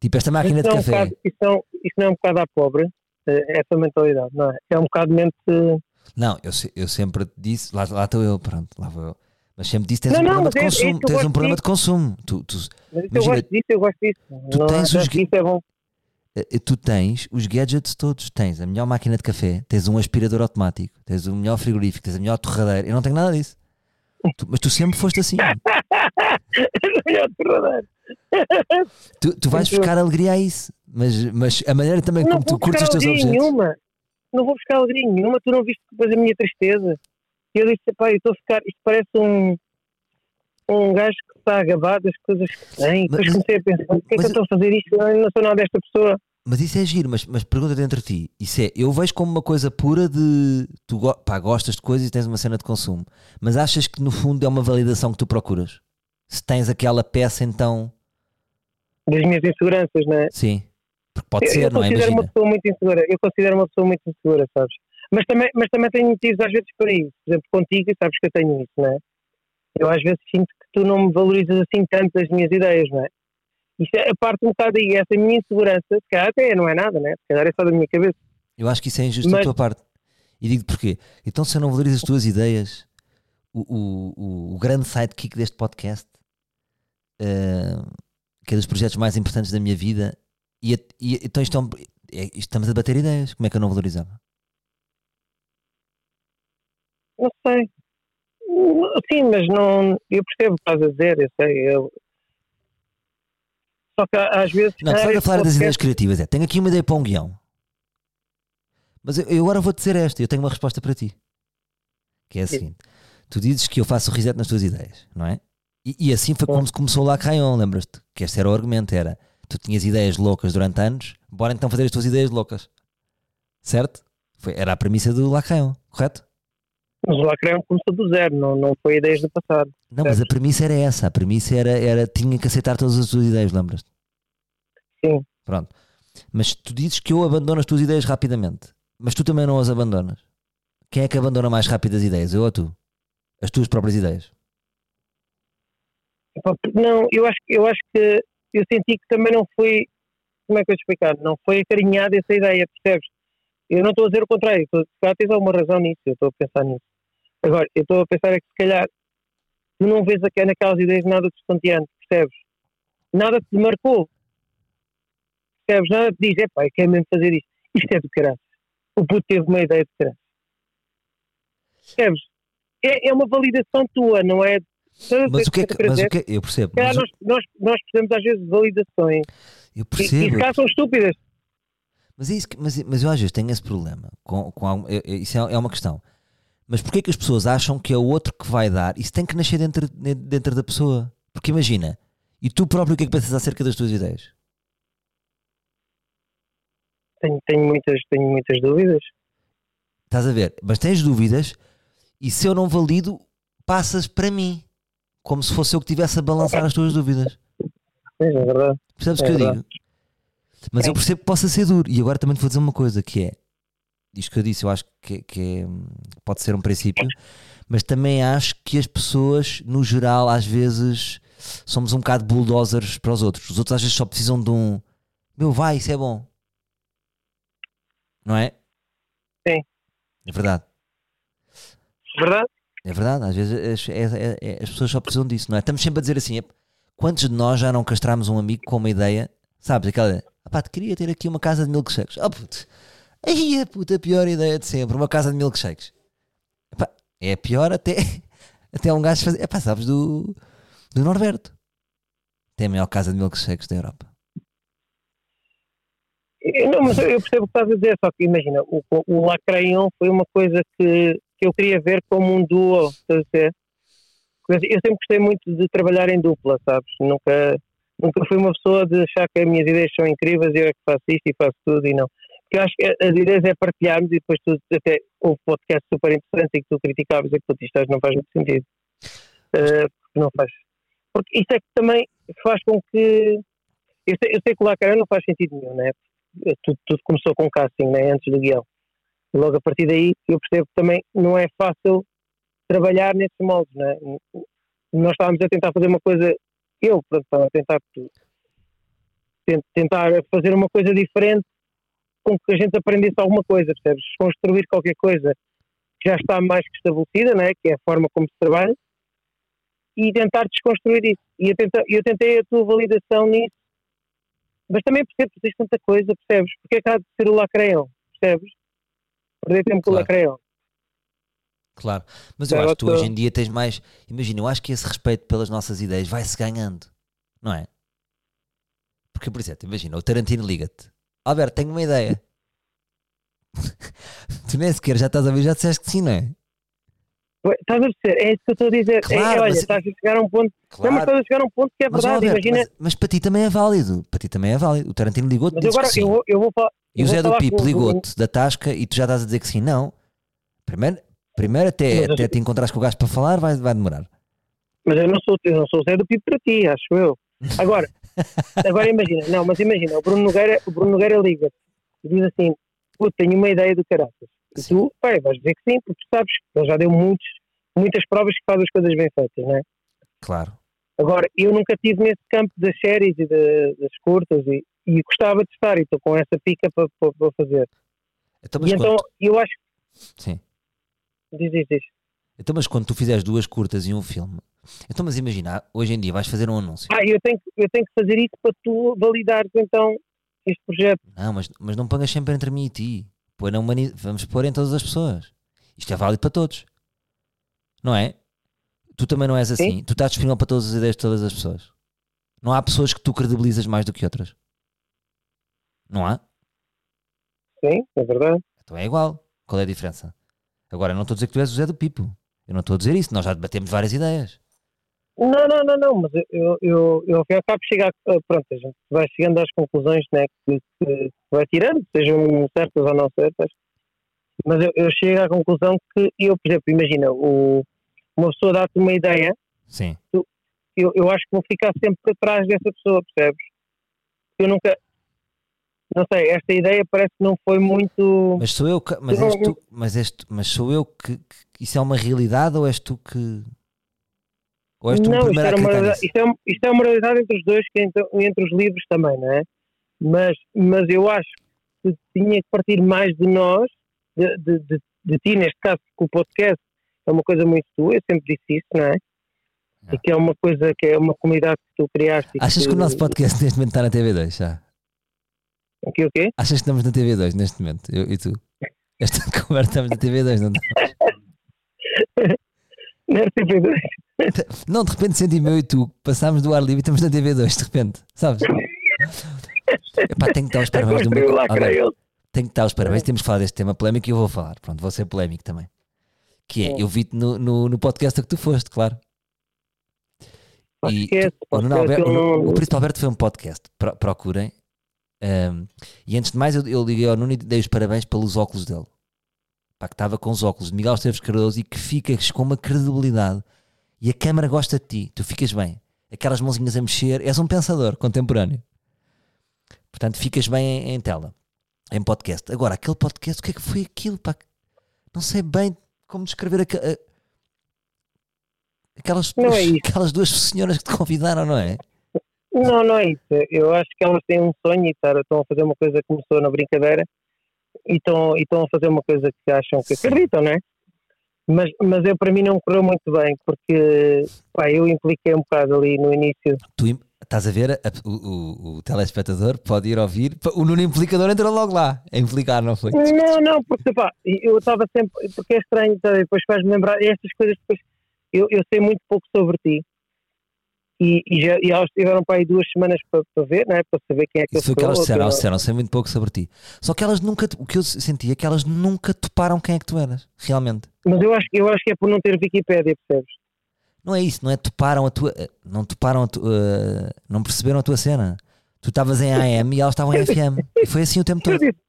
Tipo esta máquina de não, é um café. bocado, isso, não, isso não é um bocado à pobre, eh, essa mentalidade, não é? É um bocado mente... eh, Não, eu, eu sempre disse, lá, lá estou eu, pronto, lá vou eu. Mas sempre disse: tens Não, um não, problema de é- é consumo. eu tens um problema disso. de consumo. Tu, tu, Mas Imagina, eu gosto disso, eu gosto disso. tu não, tens os isso é bom. eh, tu tens os gadgets todos. Tens a melhor máquina de café, tens um aspirador automático, tens o melhor frigorífico, tens a melhor torradeira. Eu não tenho nada disso. Tu- mas tu sempre foste assim. É. Tu, tu vais buscar alegria a isso. Mas, mas a maneira também não como tu curtes os teus objetos. nenhuma. Não vou buscar alegria nenhuma. Tu não viste depois a minha tristeza. E eu disse, pá, eu estou a ficar... Isto parece um... Um gajo que está a gabar das coisas que tem. Depois Mas- comecei a pensar, porquê é que eu estou a fazer isto? Eu não sou nada desta pessoa. Mas isso é giro, mas, mas pergunta dentro de ti. Isso é, eu vejo como uma coisa pura de tu go- pá, gostas de coisas e tens uma cena de consumo. Mas achas que no fundo é uma validação que tu procuras? Se tens aquela peça, então Das minhas inseguranças, não é? sim. Porque pode eu, ser, eu não é? considero uma pessoa muito insegura. Eu considero uma pessoa muito insegura, sabes? Mas também, mas também tenho motivos às vezes para isso. Por exemplo, contigo, sabes que eu tenho isso, não é? Eu às vezes sinto que tu não me valorizas assim tanto as minhas ideias, não é? Isso é a parte um bocado aí, essa minha insegurança, se calhar até não é nada, né? Se calhar é só da minha cabeça. Eu acho que isso é injusto da Mas- tua parte. E digo porquê. Então, se eu não valorizo as tuas ideias, o, o, o, grande sidekick deste podcast, eh, que é dos projetos mais importantes da minha vida, e, e- então isto é um- é- isto estamos a bater ideias. Como é que eu não valorizava? Não sei. Sim, mas não. Eu percebo o que estás a dizer, eu sei. Eu... Só que às vezes. Não, se estás calhar a falar das ideias criativas. É, tenho aqui uma ideia para um guião. Mas eu, eu agora vou dizer esta. Eu tenho uma resposta para ti. Que é a Sim. seguinte: tu dizes que eu faço reset nas tuas ideias, não é? E, e assim foi como se começou lá Rayon, lembras-te? Que este era o argumento: era tu tinhas ideias loucas durante anos, bora então fazer as tuas ideias loucas. Certo? Foi, era a premissa do Lacrayon, correto? Mas o Lacrão começou do zero, não, não foi ideias do passado. Não, mas a premissa era essa. A premissa era, era tinha que aceitar todas as tuas ideias, lembras-te? Sim. Pronto. Mas tu dizes que eu abandono as tuas ideias rapidamente. Mas tu também não as abandonas. Quem é que abandona mais rápido as ideias? Eu ou tu? As tuas próprias ideias. Não, eu acho, eu acho que eu senti que também não foi, como é que eu explicar? Não foi acarinhada essa ideia, percebes? Eu não estou a dizer o contrário, estou, calhar tens alguma razão nisso, eu estou a pensar nisso. Agora, eu estou a pensar é que se calhar tu não vês aqui naquelas ideias nada de estonteante, percebes? Nada te marcou. Percebes? Nada te diz, epá, eu quero mesmo fazer isto. Isto é do caralho. O puto teve uma ideia de caralho. Percebes? É, é uma validação tua, não é? Mas o que é que. Mas o que é- eu percebo. Mas nós, nós, nós precisamos às vezes de validações eu e, e percebo. se calhar são estúpidas. Mas, é isso que- mas, mas eu às vezes tenho esse problema. Com, com algum- isso é, é uma questão. Mas porquê que as pessoas acham que é o outro que vai dar? Isso tem que nascer dentro, dentro da pessoa. Porque imagina, e tu próprio o que é que pensas acerca das tuas ideias? Tenho, tenho, muitas, tenho muitas dúvidas. Estás a ver? Mas tens dúvidas e se eu não valido, passas para mim. Como se fosse eu que estivesse a balançar as tuas dúvidas. É verdade. Percebes o É que eu verdade. digo? Mas eu Sim. percebo que possa ser duro. E agora também te vou dizer uma coisa que é isto que eu disse, eu acho que, que é, pode ser um princípio, mas também acho que as pessoas, no geral, às vezes somos um bocado bulldozers para os outros. Os outros às vezes só precisam de um meu vai, isso é bom. Não é? Sim. É verdade. Verdade? É verdade, às vezes as, é- é- é- as pessoas só precisam disso, não é? Estamos sempre a dizer assim: "Ep, quantos de nós já não castramos um amigo com uma ideia, sabes? Aquela, ah pá, te queria ter aqui uma casa de milkshakes. Oh aí a puta pior ideia de sempre, uma casa de milkshakes. Epá, é a pior até, até um gajo fazer, epá, sabes, do, do Norberto. Tem a maior casa de milkshakes da Europa. Eu- Não, mas eu percebo o que estás a dizer, só que imagina, o, o Lacrayon foi uma coisa que que eu queria ver como um duo, estás a? Porque Eu sempre gostei muito de trabalhar em dupla, sabes? Nunca, nunca fui uma pessoa de achar que as minhas ideias são incríveis e eu é que faço isto e faço tudo e não. Eu acho que as ideias é partilharmos e depois tu até houve podcast super interessante em que tu criticavas e que disseste não faz muito sentido. Uh, não faz. Porque isso é que também faz com que. Eu sei, eu sei que o Lacaré não faz sentido nenhum, né? Tudo, tudo começou com casting, né? Antes do guião. Logo a partir daí eu percebo que também não é fácil trabalhar nesses moldes, né? Nós estávamos a tentar fazer uma coisa, eu, pronto, estava a tentar, tentar fazer uma coisa diferente com que a gente aprendesse alguma coisa, percebes? Construir qualquer coisa que já está mais que estabelecida, né? que é a forma como se trabalha, e tentar desconstruir isso. E eu tentei, eu tentei a tua validação nisso, mas também percebo que tens tanta coisa, percebes? Porque é que há de ser o lacreão, percebes? Perder tempo claro. com o lacreão. Claro, mas eu acho que tu hoje em dia tens mais. Imagina, eu acho que esse respeito pelas nossas ideias vai-se ganhando, não é? Porque, por exemplo, imagina, o Tarantino liga-te: Alberto, tenho uma ideia. tu nem sequer já estás a ver, já disseste que sim, não é? Estás a perceber? É isso que eu estou a dizer. É, claro, é, olha, mas... estás a chegar a um ponto. Claro. Não, mas estás a chegar a um ponto que é mas, verdade. Alberto, imagina... mas, mas, para ti também é válido. Para ti também é válido. O Tarantino ligou-te e agora eu vou, eu vou falar. E o Zé do Pipo ligou-te da Tasca e tu já estás a dizer que sim. Não. Primeiro, primeiro até, até te encontrares com o gajo para falar, vai, vai demorar. Mas eu não sou, eu não sou o Zé do Pipo para ti, acho eu. Agora, agora imagina, não, mas imagina, o Bruno Nogueira, o Bruno Nogueira liga-te e diz assim: Pô, tenho uma ideia do caraças. E tu, pai, vais dizer que sim, porque tu sabes, ele já deu muitos muitas provas que faz as coisas bem feitas, não é? Claro. Agora, eu nunca estive nesse campo das séries e de, das curtas e, e, gostava de estar e estou com essa pica para, para, para fazer. Então, e então, eu acho Sim. Diz, diz, diz. Então, mas quando tu fizeres duas curtas e um filme, então, mas imagina, hoje em dia vais fazer um anúncio. Ah, eu tenho, eu tenho que fazer isso para tu validares então este projeto. Não, mas, mas não pongas sempre entre mim e ti. Põe na humani... Vamos pôr em todas as pessoas. Isto é válido para todos. Não é? Tu também não és assim. Sim. Tu estás disponível para todas as ideias de todas as pessoas. Não há pessoas que tu credibilizas mais do que outras. Não há? Sim, é verdade. Então é igual. Qual é a diferença? Agora, eu não estou a dizer que tu és o Zé do Pipo. Eu não estou a dizer isso. Nós já debatemos várias ideias. Não, não, não, não, mas eu, eu, eu ao fim e ao cabo chegar, pronto, a gente vai chegando às conclusões né, que, que vai tirando, sejam certas ou não certas, mas eu, eu chego à conclusão que eu, por exemplo, imagina, o, uma pessoa dá-te uma ideia, Sim. Tu, eu, eu acho que vou ficar sempre atrás dessa pessoa, percebes? Eu nunca, não sei, esta ideia parece que não foi muito. Mas sou eu que, mas, és tu, mas, és tu, mas sou eu que, que, isso é uma realidade ou és tu que. Ou és tu não, primeiro isto, a uma, isto, é, isto é uma realidade entre os dois, que entre, entre os livros também, não é? Mas, mas eu acho que tinha que partir mais de nós, de, de, de, de ti, neste caso, que o podcast é uma coisa muito tua, eu sempre disse isso, não é? E que é uma coisa que é uma comunidade que tu criaste. Achas que, que o nosso podcast neste momento está na TV2 já? O quê, o quê? Achas que estamos na TV2 neste momento? Eu e tu? Esta conversa estamos na TV2, não estamos? Na TV2. Não, de repente senti meu e tu passámos do ar livre e estamos na TV2, de repente, sabes? Epá, tenho que dar os parabéns do meu. Tenho que dar os parabéns, temos que falar deste tema polémico e eu vou falar. Pronto, vou ser polémico também. Que é, eu vi-te no, no, no podcast que tu foste, claro. E tu, o, Nuno Alberto, o, o Príncipe Alberto foi um podcast, Pro, procurem. Um, e antes de mais, eu, eu, liguei ao Nuno e dei os parabéns pelos óculos dele. Pá, que estava com os óculos de Miguel Esteves Cardoso e que ficas com uma credibilidade. E a câmara gosta de ti, tu ficas bem. Aquelas mãozinhas a mexer, és um pensador contemporâneo. Portanto, ficas bem em, em tela, em podcast. Agora, aquele podcast, o que é que foi aquilo? Pá? Não sei bem como descrever aquelas, duas, é aquelas duas senhoras que te convidaram, não é? Não, não é isso. Eu acho que elas têm um sonho e estão a fazer uma coisa que começou na brincadeira e estão, e estão a fazer uma coisa que acham que acreditam, não é? Mas, mas eu, para mim, não correu muito bem porque pá, eu impliquei um bocado ali no início. Tu estás a ver, a, o, o, o, telespectador pode ir ouvir. O Nuno Implicador entrou logo lá a implicar, não foi? Não, não, porque pá, eu estava sempre. Porque é estranho, tá, depois faz-me lembrar estas coisas. Depois, eu, eu sei muito pouco sobre ti e, e, já, e elas tiveram para aí duas semanas para, para ver, não é? para saber quem é que Isso foi o que elas disseram, elas disseram, sei muito pouco sobre ti. Só que elas nunca, o que eu senti é que elas nunca toparam quem é que tu eras, realmente. Mas eu acho, eu acho que é por não ter Wikipédia, percebes? Não é isso, não é toparam a tua, não toparam a tua, uh, não perceberam a tua cena. Tu estavas em AM e elas estavam em FM. E foi assim o tempo todo. Eu disse,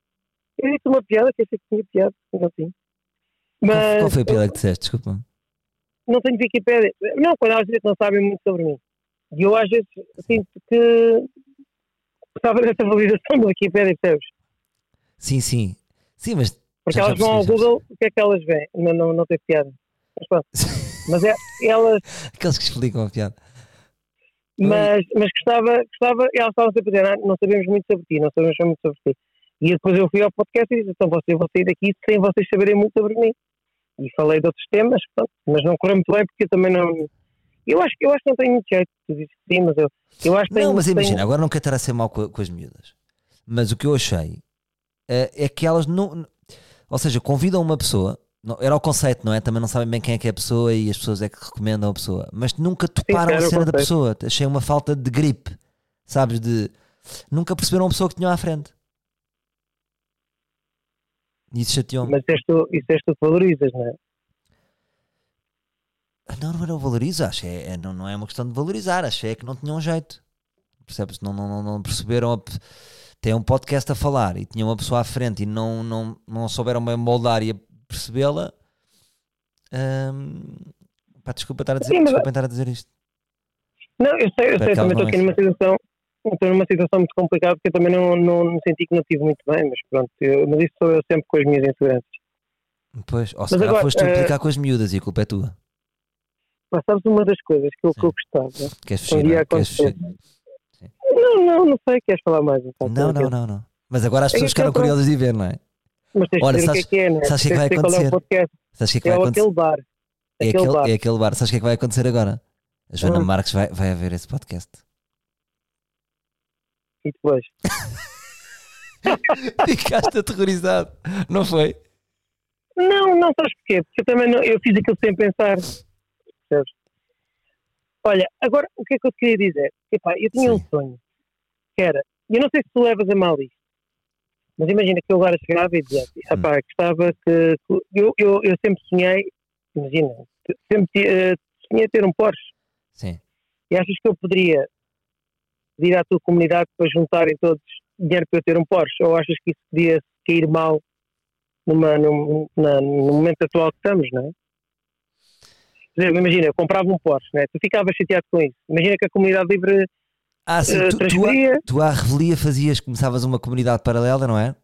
eu disse uma piada que achei que tinha piada, não tinha. Mas, qual, qual foi a piada que disseste? Desculpa. Não tenho Wikipédia. Não, quando elas dizem que não sabem muito sobre mim. E eu às vezes sinto que precisava dessa validação da Wikipedia, percebes? Sim, sim. Sim, mas. Porque elas vão ao Google, o que é que elas veem? Não, não, não tem piada. Mas pronto. mas é, elas. Aqueles que explicam a piada. Mas, mas gostava, gostava, elas estavam sempre a dizer, não, não sabemos muito sobre ti, não sabemos muito sobre ti. E depois eu fui ao podcast e disse, então você, vou sair daqui sem vocês saberem muito sobre mim. E falei de outros temas, pronto, mas não correu muito bem porque eu também não, eu acho, eu acho que não tenho muito jeito, tu dizes que sim, mas eu, eu acho que tenho, Não, mas imagina, tenho... agora não quero estar a ser mal com, com, as miúdas, mas o que eu achei uh, é que elas não. Ou seja, convidam uma pessoa, não, era o conceito, não é? Também não sabem bem quem é que é a pessoa e as pessoas é que recomendam a pessoa, mas nunca toparam sim, a cena da pessoa. Achei uma falta de gripe, sabes? De nunca perceberam a pessoa que tinham à frente. E isso chateou-me. Mas isso és, tu, isso és tu que valorizas, não é? Não, não, não valorizo, acho que é, é, não, não é uma questão de valorizar, acho que é que não tinham jeito. Percebes? Não, não, não perceberam. A, tem um podcast a falar e tinha uma pessoa à frente e não, não, não souberam bem moldar e percebê-la. Hum, pá, desculpa estar a dizer, Sim, desculpa estar a dizer isto. Não, eu sei, eu sei, também estou aqui numa situação, estou numa situação muito complicada porque eu também não, não, não senti que não estive muito bem, mas pronto, eu, mas isso sou eu sempre com as minhas inseguranças. Pois, ou se calhar foste tu implicar uh, com as miúdas e a culpa é tua. Mas sabes uma das coisas que eu, que eu gostava? Queres fugir, dia acontecer? Não, não, não sei, queres falar mais? Então, não, não, não, não. Mas agora as pessoas ficaram curiosas de ver, não é? Mas tens Olha, sabes, o que é que é, né? Sabes o que é que vai acontecer? É sabes que é que vai acontecer? aquele bar. É aquele, bar. é aquele bar. Sabes o que é que vai acontecer agora? A Joana hum. Marques vai, vai ver esse podcast. E depois? Ficaste aterrorizado, não foi? Não, não sabes porquê? Porque eu também não, eu fiz aquilo sem pensar. Percebes? Olha, agora o que é que eu te queria dizer? Epá, eu tinha Sim. um sonho, que era, eu não sei se tu levas a mal isto, mas imagina que eu agora chegava e dizia, hum. epá, gostava que, eu, eu, eu sempre sonhei, imagina, sempre uh, sonhei ter um Porsche. Sim. E achas que eu poderia pedir à tua comunidade para juntarem todos dinheiro para eu ter um Porsche? Ou achas que isso podia cair mal numa, num, na, no momento atual que estamos, não é? Exemplo, imagina, eu comprava um Porsche, né? tu ficavas chateado com isso. Imagina que a comunidade livre ah, sim, uh, tu, transferia... tu, à, tu à revelia fazias, começavas uma comunidade paralela, não é?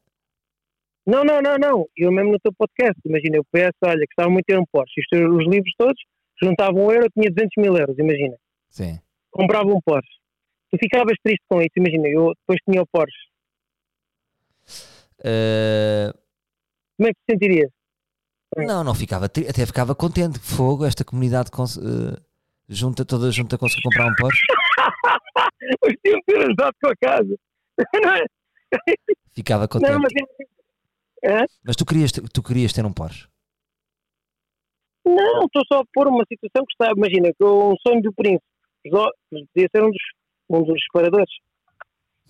Não, não, não, não. Eu mesmo no teu podcast, imagina, eu peço, olha, gostava muito de ter um Porsche. Isto, os livros todos, juntavam um euro, tinha 200 mil euros, imagina. Sim. Comprava um Porsche. Tu ficavas triste com isso, imagina, eu depois tinha o Porsche. Uh... Como é que te sentirias? Não, não ficava, até ficava contente. Fogo, esta comunidade uh, junta, toda junta conseguiu comprar um Porsche. Os tinham ter ajudado com a casa. Ficava contente. Não, mas, é? mas tu, querias, tu querias ter um Porsche? Não, estou só a pôr uma situação que está, imagina, que um sonho do príncipe. Podia ser um dos, um dos separadores.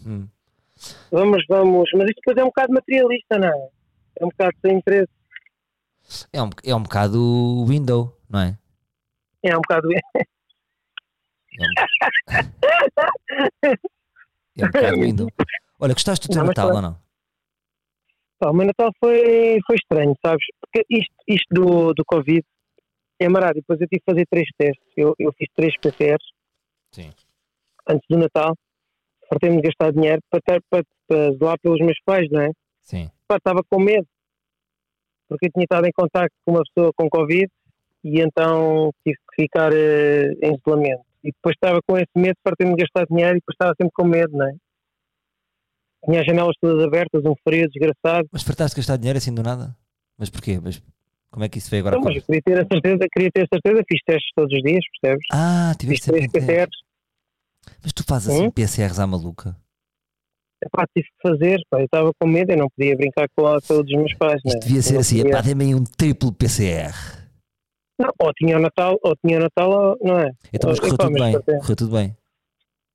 Hum. Vamos, vamos, mas isto depois é um bocado materialista, não é? É um bocado sem interesse. É um, é um bocado window, não é? É um bocado. É um, é um bocado window. Olha, gostaste do teu Natal ou não? Pá, o meu Natal foi, foi estranho, sabes? Porque isto, isto do, do Covid é marado. Depois eu tive que fazer três testes. Eu, eu fiz três PCRs Sim. antes do Natal. Fartei-me de gastar dinheiro para, para, para, para zelar pelos meus pais, não é? Sim. Pá, estava com medo porque eu tinha estado em contato com uma pessoa com Covid e então tive que ficar uh, em isolamento. E depois estava com esse medo para ter-me gastar dinheiro e depois estava sempre com medo, não é? Tinha as janelas todas abertas, um frio desgraçado. Mas fartaste gastar dinheiro assim do nada? Mas porquê? Mas como é que isso veio agora? Não, mas eu queria ter a certeza, queria ter a certeza, fiz testes todos os dias, percebes? Ah, tiveste sempre PCRs. Mas tu fazes assim hum? PCRs à maluca? Epá, tive que fazer, pá, eu estava com medo, eu não podia brincar com a saúde dos meus pais. Isto né? devia ser assim, podia... epá, dê-me um triplo PCR. Não, ou tinha o Natal, ou tinha o Natal, ou, não é? Então, mas correu tudo bem. correu. Tudo bem.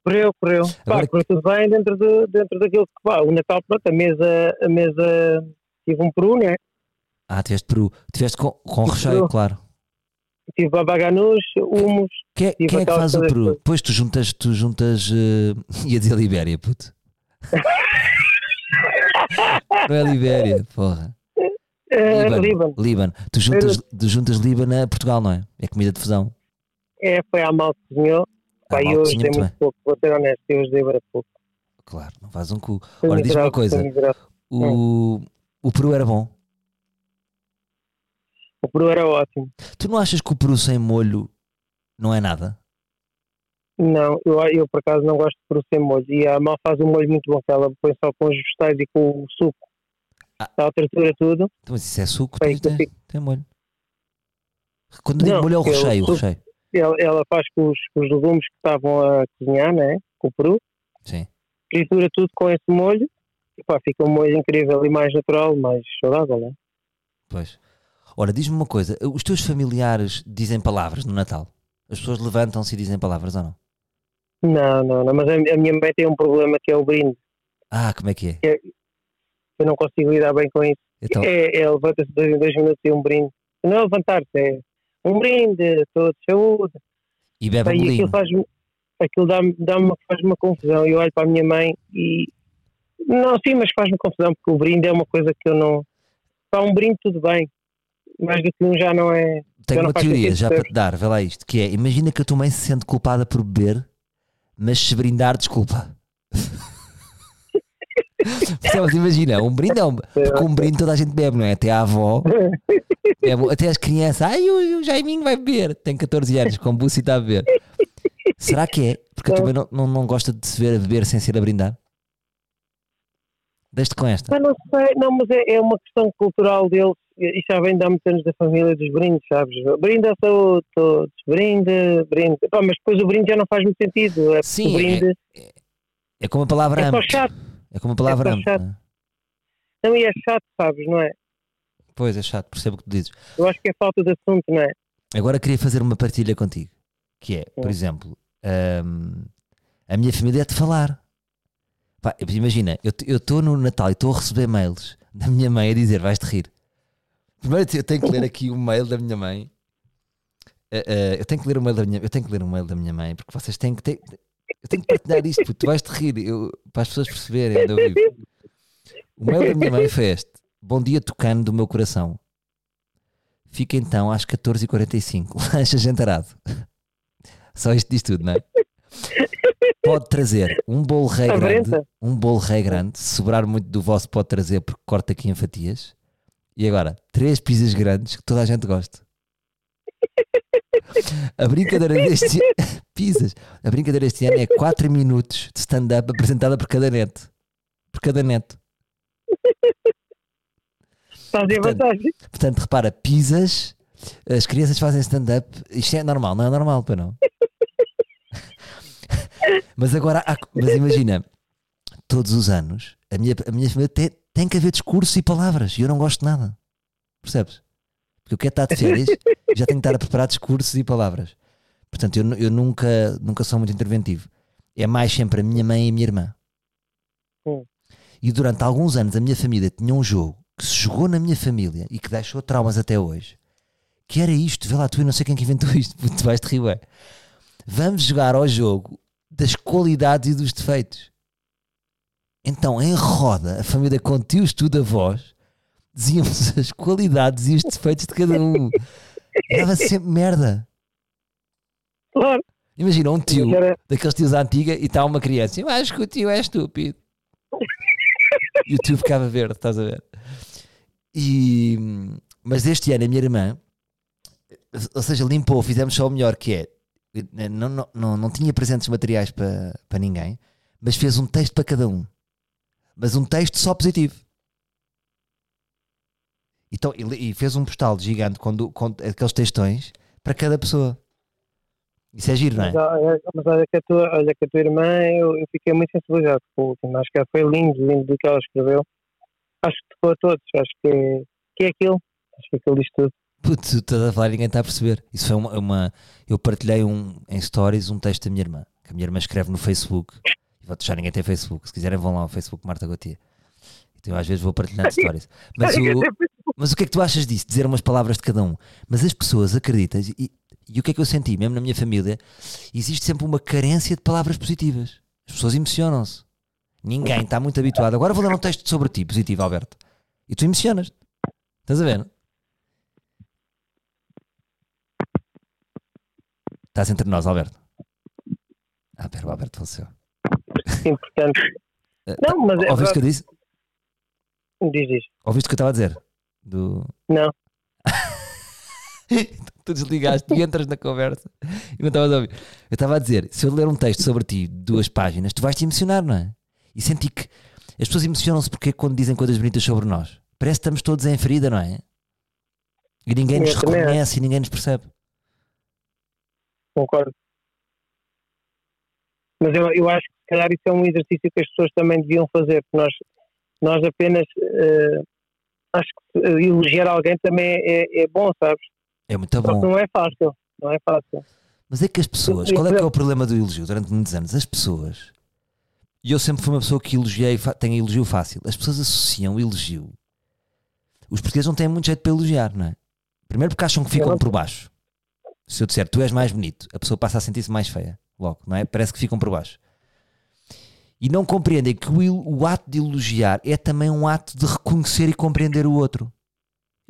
Correu, correu. Agora- Pá, correu tudo bem dentro, de, dentro daquilo que pá, o Natal, pronto, a mesa, a mesa tive um peru, né? Ah, tiveste peru. Tiveste com, com recheio, peru. claro. Tive babaganus, humus, Quem, é- quem é que faz o peru? Depois tu juntas, tu juntas eh, ia dizer Libéria, puto. Não é Libéria, porra. eh, Líbano. Líbano. Líbano. Tu juntas, tu juntas Líbano a Portugal, não é? É comida de fusão. É, foi a mal que cozinhou. Pá, eu usei muito muito pouco, vou ser honesto, eu usei para pouco. Claro, não faz um cu. Foi Ora, diz-me uma coisa. O, o peru era bom. O peru era ótimo. Tu não achas que o peru sem molho não é nada? Não, eu, eu por acaso não gosto de peru sem molho. E a mal faz um molho muito bom, que ela põe só com os vegetais e com o suco. Ah. Ela tritura tudo. Então, mas isso é suco, Bem, tem, tem, tem molho. Quando digo Não, molho é o recheio, o recheio. Ela, ela faz com os, com os legumes que estavam a cozinhar, né? Com o peru. Sim. Tritura tudo com esse molho. E pá, fica um molho incrível e mais natural, mais saudável, né? Pois. Ora, diz-me uma coisa: os teus familiares dizem palavras no Natal? As pessoas levantam-se e dizem palavras ou não? Não, não, não. Mas a, a minha mãe tem um problema que é o brinde. Ah, como é que é? Eu não consigo lidar bem com isso. Então, É, é levanta-se dois em dois minutos e um brinde. Não é levantar-se, é um brinde, todos de saúde. e bebe Pá, um aquilo faz-me aquilo dá-me dá uma, faz uma confusão. Eu olho para a minha mãe e não, sim, mas faz-me confusão porque o brinde é uma coisa que eu não. Para um brinde tudo bem. Mais do que um já não é. Tenho uma faz teoria já para te dar, vê lá isto: que é, imagina que a tua mãe se sente culpada por beber, mas se brindar, desculpa. Percebes? Imagina, um brinde é um, porque um brinde toda a gente bebe, não é? Até a avó, bebe, até as crianças, ai, o, o Jaiminho vai beber, tem 14 anos, com buço e está a beber. Será que é? Porque a tua mãe não, não, não gosta de se ver a beber sem ser a brindar? Deixe-te com esta. Mas não sei, não, mas é, é uma questão cultural deles. E já vem de há muitos anos da família dos brindes, sabes? Brinde à saúde, todos. Brinde, brinde. Pá, mas depois o brinde já não faz muito sentido. É Sim, brinde. É como a palavra É só amo. chato. É como a palavra é amo. chato. não é? Não, e é chato, sabes, não é? Pois é chato, percebo o que tu dizes. Eu acho que é falta de assunto, não é? Agora queria fazer uma partilha contigo. Que é, por exemplo, hum, a minha família é de falar. Pá, imagina, eu estou no Natal e estou a receber mails da minha mãe a dizer vais-te rir. Primeiro eu tenho que ler aqui o mail da minha mãe. Eh, eh, eu tenho que ler o mail da minha eu tenho que ler o mail da minha mãe porque vocês têm que ter, eu tenho que partilhar isto, puto, tu vais-te rir eu- para as pessoas perceberem onde eu vivo. O mail da minha mãe foi este: Bom dia, tocando do meu coração. Fica então às 14h45, lancha jantarado. Só isto diz tudo, não é? Pode trazer um bolo rei grande, um bolo rei grande, se sobrar muito do vosso pode trazer porque corta aqui em fatias. E agora, três pizzas grandes que toda a gente gosta. A brincadeira deste pizzas. A brincadeira este ano é 4 minutos de stand-up apresentada por cada neto. Por cada neto. Estás em vantagem. Portanto, repara, pizzas, as crianças fazem stand-up, isto é normal, não é normal, para não? mas agora, há- mas imagina, todos os anos, a minha, a minha família tem, tem que haver discurso e palavras, e eu não gosto de nada, percebes? Porque eu quero estar de férias, já tenho que estar a preparar discursos e palavras. Portanto, eu, eu nunca, nunca sou muito interventivo. É mais sempre a minha mãe e a minha irmã. Hum. E durante alguns anos a minha família tinha um jogo que se jogou na minha família e que deixou traumas até hoje. Que era isto, vê lá tu, eu não sei quem que inventou isto, tu vais te rir, ué. Vamos jogar ao jogo das qualidades e dos defeitos. Então, em roda, a família com tios tudo a voz, dizíamos as qualidades e os defeitos de cada um. Dava sempre merda. Claro. Imagina um tio era- daqueles tios à antiga e está uma criança. Eu acho que o tio é estúpido. E o tio ficava verde, estás a ver? E, mas este ano a minha irmã, ou seja, limpou, fizemos só o melhor que é. Não, não, não, não tinha presentes materiais para, para ninguém, mas fez um texto para cada um. Mas um texto só positivo. Então, e, fez um postal gigante com, com aqueles textões para cada pessoa. Isso é giro, não é? Mas, olha- mas olha, que a tua, olha que a tua irmã, eu, eu fiquei muito sensibilizado com o último. Acho que foi lindo, lindo do que ela escreveu. Acho que tocou a todos. Acho que, que é aquilo. Acho que aquilo diz tudo. Putz, tu estás a falar e ninguém está a perceber. Isso foi uma, uma- Eu partilhei um, em stories um texto da minha irmã, que a minha irmã escreve no Facebook. Vou deixar ninguém tem Facebook. Se quiserem, vão lá ao Facebook Marta Gautier. Então, às vezes vou partilhando stories. Mas o, mas o que é que tu achas disso? Dizer umas palavras de cada um. Mas as pessoas, acreditas? E, e o que é que eu senti? Mesmo na minha família, existe sempre uma carência de palavras positivas. As pessoas emocionam-se. Ninguém está muito habituado. Agora vou dar um texto sobre ti, positivo, Alberto. E tu emocionas. Estás a ver? não? Estás entre nós, Alberto. Ah, pera, o Alberto faleceu. Sim, portanto. Não, mas é. Ouviste o que eu disse? Diz. Ouviste o que eu estava a dizer? Do... Não. tu desligaste e entras na conversa e não estavas a ouvir. Eu estava a dizer, se eu ler um texto sobre ti, duas páginas, tu vais te emocionar, não é? E senti que as pessoas emocionam-se porque quando dizem coisas bonitas sobre nós. Parece que estamos todos em ferida, não é? E ninguém nos também acho. reconhece e ninguém nos percebe. Concordo. Mas eu, eu acho que se calhar isso é um exercício que as pessoas também deviam fazer, porque nós, nós apenas eh, acho que eh, elogiar alguém também é, é bom, sabes? É muito bom. não é fácil. Não é fácil. Mas é que as pessoas, qual é que é o problema do elogio durante muitos anos? As pessoas, e eu sempre fui uma pessoa que elogiei, tenho elogio fácil, as pessoas associam o elogio. Os portugueses não têm muito jeito para elogiar, não é? Primeiro porque acham que ficam por baixo. Se eu disser tu és mais bonito, a pessoa passa a sentir-se mais feia, logo, não é? Parece que ficam por baixo. E não compreendem que o, o ato de elogiar é também um ato de reconhecer e compreender o outro.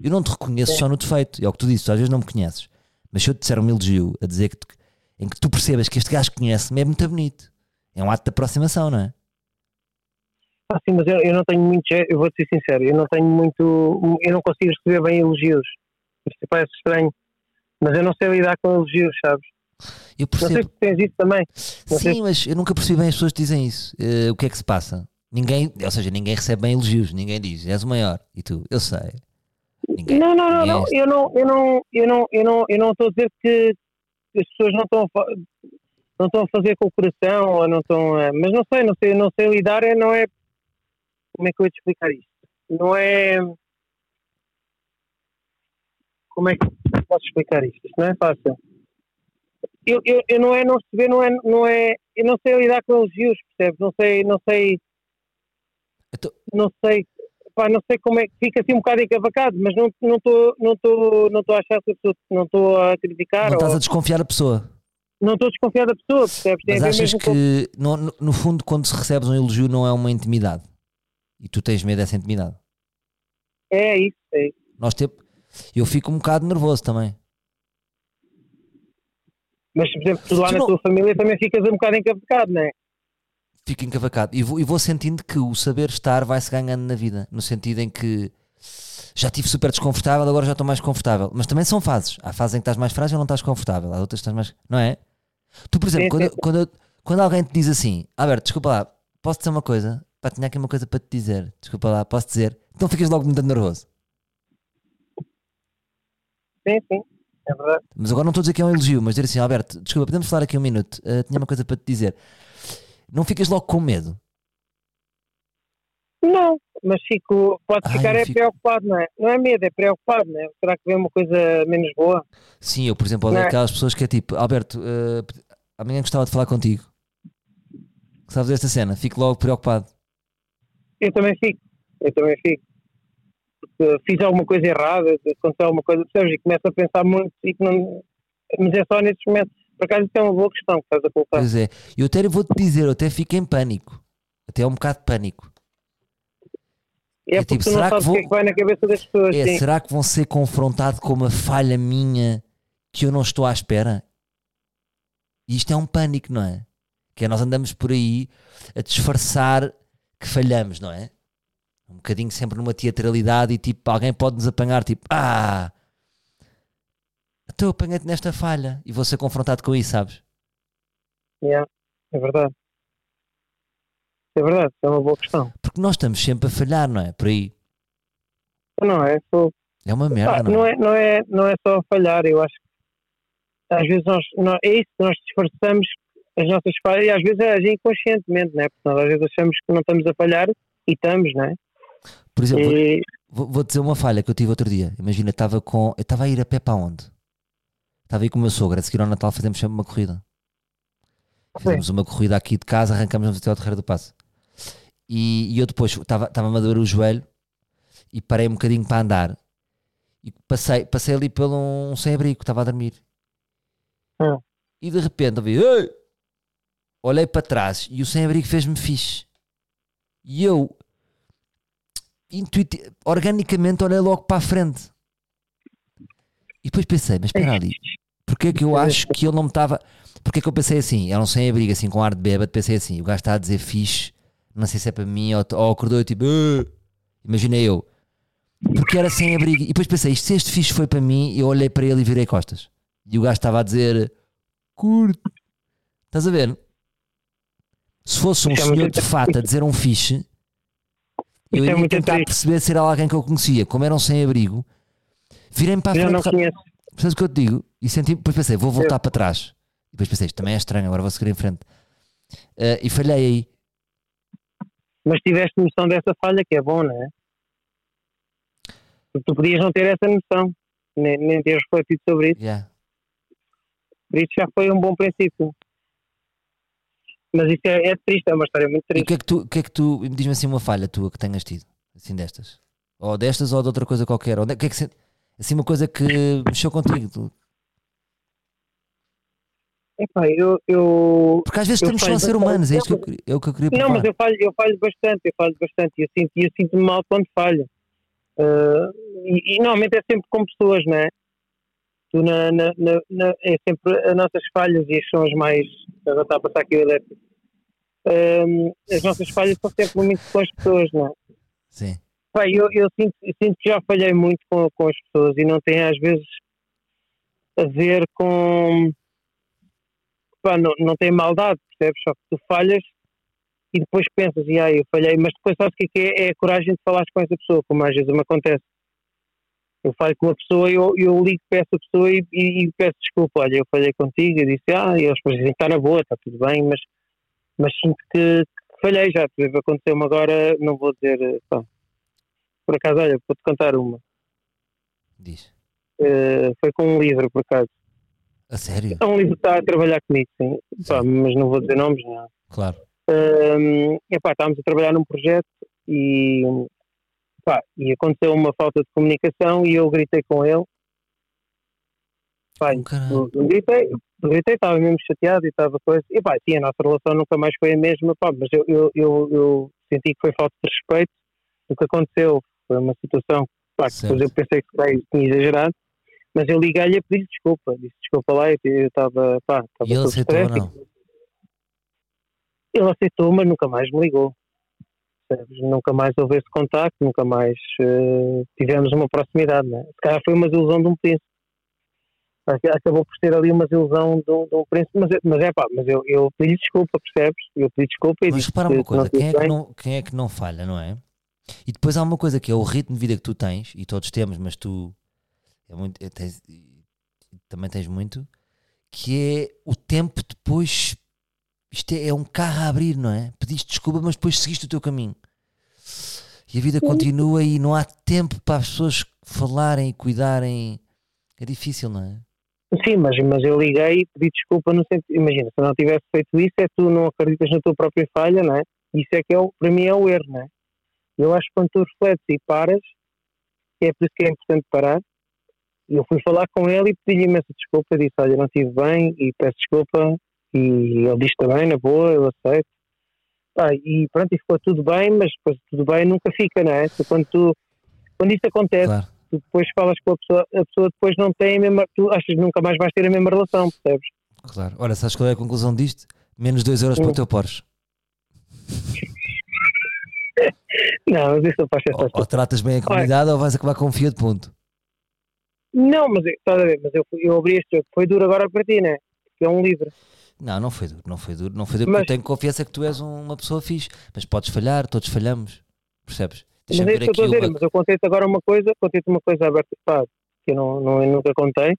Eu não te reconheço só no defeito, é o que tu dizes, às vezes não me conheces. Mas se eu te disser um elogio a dizer que tu- em que tu percebas que este gajo conhece-me é muito bonito. É um ato de aproximação, não é? Ah, sim, mas eu, eu não tenho muito eu vou ser sincero, eu não tenho muito, eu não consigo receber bem elogios. Isto parece estranho, mas eu não sei lidar com elogios, sabes? Eu Não sei percebo. se tens isso também. Não sei Sim, mas eu nunca percebi bem as pessoas que dizem isso. Eh, o que é que se passa? Ninguém, ou seja, ninguém recebe bem elogios, ninguém diz, és o maior. E tu, eu sei. Ninguém. Não, não, não, ninguém não. é- Eu não, eu não, eu não, eu não, eu não estou a dizer que as pessoas não estão a, não estão a fazer com o coração ou não estão a, mas não sei, não sei, não sei lidar, é, não é como é que eu vou te explicar isto? Não é como é que posso explicar isto? Isto não é fácil. Eu, eu, eu não é não receber, não é, não é, eu não sei lidar com elogios, percebes? Não sei, não sei, Então- não sei pá, não sei como é que fica assim um bocado encavacado, mas não não estou não não estou a achar que a pessoa, não estou a criticar Não estás ou a desconfiar da pessoa. não estou a desconfiar da pessoa, percebes? Mas a achas com que, no, no- fundo, quando se recebes um elogio, não é uma intimidade. E tu tens medo dessa intimidade. é isso, é isso. Nós te... Eu fico um bocado nervoso também. Mas por exemplo, tu lá Tu na não- tua família também ficas um bocado encavacado, não é? fico encavacado e vou, e vou sentindo que o saber estar vai-se ganhando na vida, no sentido em que já estive super desconfortável, agora já estou mais confortável. Mas também são fases. Há fases em que estás mais frágil e não estás confortável, há outras que estás mais. Não é? Tu, por exemplo, Sim, quando, sim. quando, quando alguém te diz assim, Alberto, desculpa lá, posso dizer uma coisa? Pá, tinha aqui uma coisa para te dizer, desculpa lá, posso dizer? Então ficas logo muito nervoso. Sim, sim, é verdade. Mas agora não estou a dizer que é um elogio, mas dizer assim, Alberto, desculpa, podemos falar aqui um minuto, Eh, tinha uma coisa para te dizer. Não ficas logo com medo. Não, mas fico, pode Ai, ficar é fico- preocupado, não é? Não é medo, é preocupado, não é? Será que vem uma coisa menos boa? Sim, eu, por exemplo, Não é? aquelas pessoas que é tipo, Alberto, eh, amanhã gostava de falar contigo. Sabes desta cena? Fico logo preocupado. Eu também fico, eu também fico. Fiz alguma coisa errada, aconteceu alguma coisa, percebes? E começo a pensar muito e que não. Mas é só nesses momentos. Por acaso isso é uma boa questão que estás a colocar. Pois é. Eu até vou-te dizer, eu até fico em pânico. Até é um bocado de pânico. É é porque tipo, tu não será que sabes o que é vou- que vai na cabeça das pessoas. É, sim. será que vão ser confrontados com uma falha minha que eu não estou à espera? E isto é um pânico, não é? Que é nós andamos por aí a disfarçar que falhamos, não é? Um bocadinho sempre numa teatralidade e tipo, alguém pode nos apanhar, tipo, ah, então apanhei-te nesta falha e vou ser confrontado com isso, sabes? Yeah, é verdade. É verdade, é uma boa questão. Porque nós estamos sempre a falhar, não é? Por aí. Não é? Sou- É uma merda, não, não, é? é, não, é, não é só falhar, eu acho que às vezes nós, nós- é isso, nós disfarçamos as nossas falhas e às vezes é inconscientemente, né? porque nós às vezes achamos que não estamos a falhar e estamos, não é? Por exemplo, E, vou, vou dizer uma falha que eu tive outro dia. Imagina, estava com. Eu estava a ir a pé para onde? Estava aí com o meu sogro. A seguir ao Natal fazemos sempre uma corrida. Fizemos uma corrida aqui de casa, arrancamos até ao Terreiro do Passo. E, e eu depois estava a doer o joelho e parei um bocadinho para andar. E passei, passei ali pelo um sem-abrigo, estava a dormir. Hum. E de repente ouvi, Ei! olhei para trás e o sem-abrigo fez-me fixe. E eu, intuiti- organicamente, olhei logo para a frente. E depois pensei, mas espera ali, porque é que eu acho que ele não me estava. Porque é que eu pensei assim? Era um sem-abrigo, assim, com ar de bêbado. Pensei assim: o gajo está a dizer fixe, não sei se é para mim, ou, ou acordou e tipo, "Ah." imaginei eu, porque era sem-abrigo. E depois pensei: isto, se este fixe foi para mim, eu olhei para ele e virei costas. E o gajo estava a dizer, curto. Estás a ver? Se fosse um é senhor de fato a dizer um fixe, eu Isso é tentar triste. perceber se era alguém que eu conhecia. Como era um sem-abrigo, virei-me para a Eu frente. não ra- conheço. Percebes o que eu te digo? E senti, depois pensei, vou voltar para trás. E depois pensei, isto também é estranho, agora vou seguir em frente. Eh, e falhei aí. Mas tiveste noção dessa falha, que é bom, não é? Tu podias não ter essa noção, nem, nem ter refletido sobre isso. Yeah. Por isso já foi um bom princípio. Mas isso é, é triste, é uma história muito E o triste. que é que tu, o que é que tu diz-me assim uma falha tua que tenhas tido? Assim destas? Ou destas ou de outra coisa qualquer? Onde, é- o que é que se- assim uma coisa que mexeu contigo? tu- Epá, eu, eu, Porque às vezes estamos só a ser humanos, é isto que eu, é o que eu queria Não, mas provar. eu falho, eu falho bastante, eu falho bastante e eu sinto, eu sinto-me mal quando falho. Ah, e, e normalmente é sempre com pessoas, não é? Tu na, na, na, na- é sempre as nossas falhas e as são as mais. Agora está a passar aqui o elétrico. Ah, as nossas falhas são sempre muito com as pessoas, não é? Sim. Pá, eu, eu, sinto, eu sinto que já falhei muito com, com as pessoas e não tem às vezes a ver com. Pá, não, não tem maldade, percebes? Só que tu falhas e depois pensas, e aí eu falhei, mas depois sabes o que é, que é? É a coragem de falar com essa pessoa, como às vezes me acontece. Eu falo com uma pessoa e eu, eu ligo para essa pessoa e, e- e peço desculpa, olha, eu falhei contigo, eu disse, ah, e eles dizem, está na boa, está tudo bem, mas, mas sinto que, que falhei já, por exemplo, aconteceu-me agora, não vou dizer, eh, pá, por acaso, olha, vou-te contar uma. Diz. Eh, foi com um livro, por acaso. A sério? É um livro que está a trabalhar comigo, sim. Pá, mas não vou dizer nomes, não. Claro. Um, epá, estávamos a trabalhar num projeto e, pá, e aconteceu uma falta de comunicação e eu gritei com ele. Eu gritei, gritei, estava mesmo chateado e estava coisa. E pá, sim, a nossa relação nunca mais foi a mesma, pá, mas eu, eu, eu, eu senti que foi falta de respeito. O que aconteceu foi uma situação pá, que depois eu pensei que bem, tinha exagerado, mas eu liguei-lhe a pedir desculpa. Disse desculpa lá, eu eu estava, pá, estava E ele aceitou ou não? Ele aceitou, mas nunca mais me ligou. Nunca mais houve esse contacto, nunca mais eh, tivemos uma proximidade. Né? Se calhar foi uma desilusão de um príncipe. Ac- Acabou por ser ali uma de um, de um príncipe, mas, é- mas é pá, mas eu, eu pedi desculpa, percebes? Eu pedi desculpa e Mas repara que uma coisa, não quem é, que não, quem é que não falha, não é? E depois há uma coisa que é o ritmo de vida que tu tens, e todos temos, mas tu é muito, é, tens- também tens muito, que é o tempo depois. Isto é, é um carro a abrir, não é? Pediste desculpa, mas depois seguiste o teu caminho. E a vida continua e não há tempo para as pessoas falarem e cuidarem. É difícil, não é? Sim, mas, mas eu liguei e pedi desculpa no sentido. Imagina, se eu não tivesse feito isso, é tu não acreditas na tua própria falha, não é? Isso é que é para mim é o erro, não é? Eu acho que quando tu refletes e paras, é por isso que é importante parar. Eu fui falar com ele e pedi-lhe imensa desculpa. Disse: Olha, não estive bem e peço desculpa. E ele disse também, na boa, eu aceito. Pá, e pronto, e ficou tudo bem, mas depois tudo bem nunca fica, não é? Quando, tu, quando isso acontece, Claro. Tu depois falas com a pessoa, a pessoa depois não tem a mesma, tu achas que nunca mais vais ter a mesma relação, percebes? Claro. Ora, sabes qual é a conclusão disto? Menos 2 euros para o Hum. teu Porsche. Não, mas isso não faz Ou, ou tratas bem a comunidade ou vais acabar com um Fiat ponto. Não, mas, estás a ver, mas eu, eu abri este jogo, foi duro agora para ti, né? Porque é um livro. Não, não foi duro, não foi duro, não foi duro, Mas- porque eu tenho confiança que tu és um- uma pessoa fixe, mas podes falhar, todos falhamos, percebes? Mas é isso que eu estou a dizer, uma... mas eu contei-te agora uma coisa, contei-te uma coisa aberta, pá, que eu, não, não, eu nunca contei.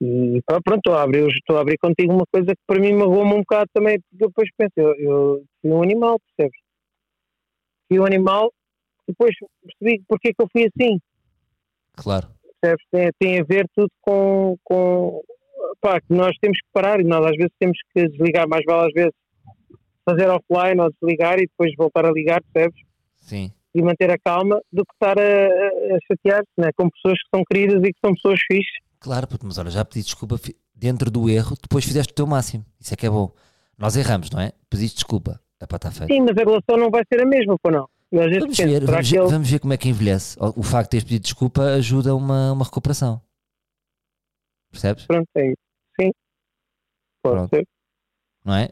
E pá, pronto, estou a, abrir, estou a abrir contigo uma coisa que para mim magoou-me um bocado também, porque depois penso, eu, eu fui um animal, percebes? Fui um animal depois percebi porque é que eu fui assim. Claro. Percebes? Tem, tem a ver tudo com, com pá, que nós temos que parar e nós às vezes temos que desligar, mais vale às vezes fazer offline ou desligar e depois voltar a ligar, percebes? Sim. E manter a calma do que estar a, a, a chatear-se né? com pessoas que são queridas e que são pessoas fixes. Claro, puto, mas olha, já pedi desculpa dentro do erro, depois fizeste o teu máximo. Isso é que é bom. Nós erramos, não é? Pediste desculpa. É para estar feito. Sim, mas a relação não vai ser a mesma, pô não. Vamos ver, vamos, ele- vamos ver como é que envelhece. O facto de teres pedido desculpa ajuda uma, uma recuperação. Percebes? Pronto, é isso. Sim. Pode Pronto. ser. Não é?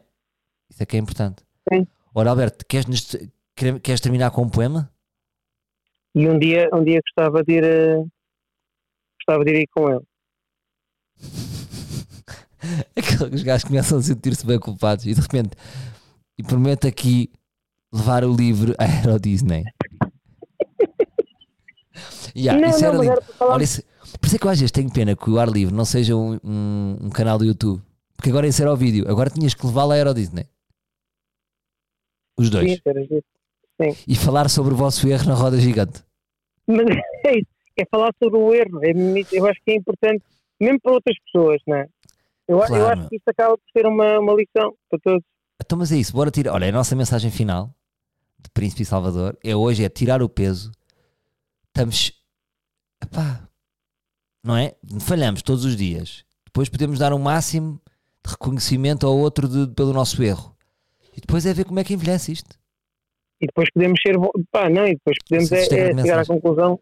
Isso é que é importante. Sim. Ora, Alberto, queres, queres terminar com um poema? E um dia, um dia gostava de ir eh, gostava de ir com ele. Aqueles gajos começam a sentir-se bem culpados e de repente, e prometo aqui levar o livro à Euro Disney. Yeah, não, isso não, era lindo. era Olha, isso, por isso é que eu às vezes tenho pena que o ar livre não seja um, um, um canal do YouTube. Porque agora isso era o vídeo. Agora tinhas que levá-lo à Euro Disney. Os dois. Sim, giro. E falar sobre o vosso erro na roda gigante. Mas é isso, é falar sobre o erro. É, eu acho que é importante, mesmo para outras pessoas, não é? Eu, a- eu Claro. acho que isto acaba por ser uma, uma lição para todos. Então, mas é isso, bora tirar. Olha, a nossa mensagem final de Príncipe e Salvador é hoje é tirar o peso. Estamos. Epá, não é? Falhamos todos os dias. Depois podemos dar um máximo de reconhecimento ao outro de- pelo nosso erro. E depois é ver como é que envelhece isto. E depois podemos ser. Pá, não, e depois podemos é, é é chegar à conclusão.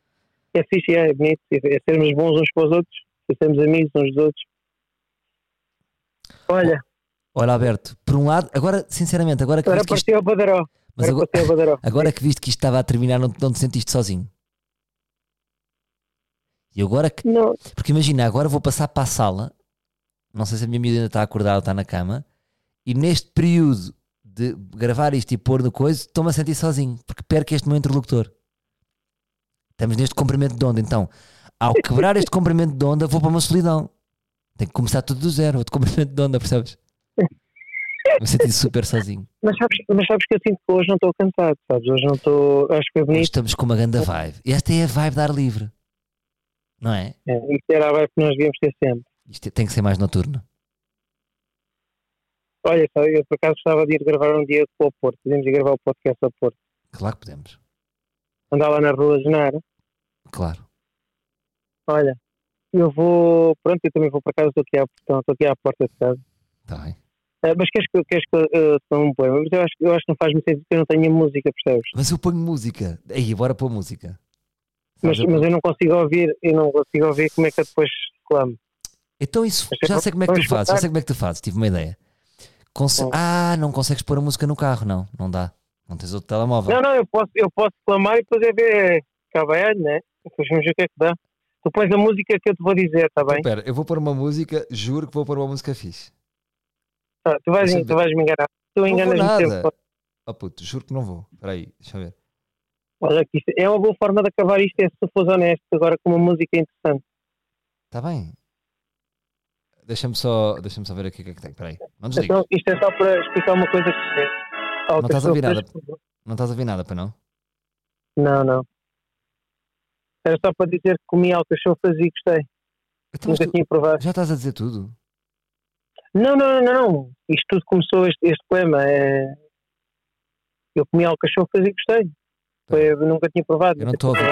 É fixe, é bonito. É, é sermos bons uns para os outros. É sermos amigos uns dos outros. Olha, Olha, Alberto, por um lado, agora, sinceramente, agora que agora viste que isto, Badaró. mas Agora agora, agora que viste que isto estava a terminar, não, não te sentiste sozinho. E agora que Não, Porque imagina, agora vou passar para a sala, não sei se a minha miúda ainda está acordada ou está na cama, e neste período de gravar isto e pôr no coisa, estou-me a sentir sozinho, porque perco este meu interlocutor. Estamos neste comprimento de onda, então, ao quebrar este comprimento de onda, vou para uma solidão. Tenho que começar tudo do zero, outro comprimento de onda, percebes? Me senti super sozinho. mas, sabes, mas sabes que eu sinto que hoje não estou cansado, sabes? Hoje não estou. Acho que Hoje bonito. estamos com uma grande vibe. E esta é a vibe de ar livre. Não é? É, isto era a vibe que nós devíamos ter sempre. Isto tem que ser mais noturno. Olha, só, eu por acaso gostava de ir gravar um dia para o Porto. Podemos ir gravar o podcast ao Porto. Claro que podemos. Andar lá na rua Genara. Claro. Olha, eu vou. Pronto, eu também vou para casa, estou aqui à, então, estou aqui à porta de casa. Está bem. Eh, mas queres que, eu- queres que eu sonhe um poema? Mas eu acho, eu acho que não faz muito sentido porque eu não tenho a música, percebes? Mas eu ponho música. Aí, bora pôr música. Mas, mas eu não consigo ouvir, eu não consigo ouvir como é que eu depois reclamo. Então isso, Mas já sei como é que tu fazes, já sei como é que tu fazes, tive uma ideia. Conse-. Ah, não consegues pôr a música no carro, não, não dá. Não tens outro telemóvel. Não, não, eu posso, eu posso reclamar e depois é ver cabalhar, né? Depois vamos ver o que é que dá. Tu pões a música que eu te vou dizer, está bem? Espera, eu vou pôr uma música, juro que vou pôr uma música fixe. Tá, tu, vais, tu vais me enganar. Tu enganas-me sempre. Oh puto, juro que não vou. Espera aí, deixa eu ver. Olha, que isto é uma boa forma de acabar isto, é se tu fores honesto, agora com uma música interessante. Está Tá bem. Deixa-me só, deixa só ver aqui o que é que tem. Espera aí, não desligas. Então, isto é só para explicar uma coisa que se Não estás a ouvir nada. Não estás a ouvir nada, para não? Não, não. Era só para dizer que comi alcachofras e gostei. Então, Nunca tu tinha provado. já estás a dizer tudo? Não, não, não, não. Isto tudo começou, este, este poema. É... Eu comi alcachofras e gostei. Foi, eu nunca tinha provado. Eu não estou a ouvir.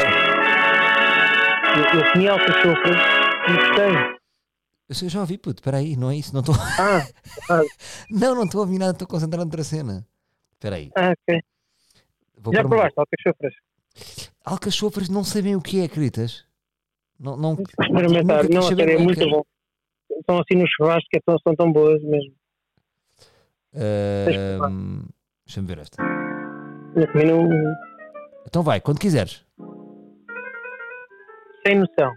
Eu, eu comi alcachofras e gostei. Eu sei- já ouvi, puto, espera aí, não é isso. Não estou. Ah, Não, não estou a ouvir nada, estou concentrado noutra cena. Espera aí. ah, ok. Vou Já uma- provaste alcachofras? Alcachofras não sei bem o que é, acreditas? Não, não, Experimentar. Não, sério, é muito que bom. São assim nos churrascos que é tão- são tão boas mesmo. Ahm, Deixa-me ver esta. Num, Então vai, quando quiseres. sem noção.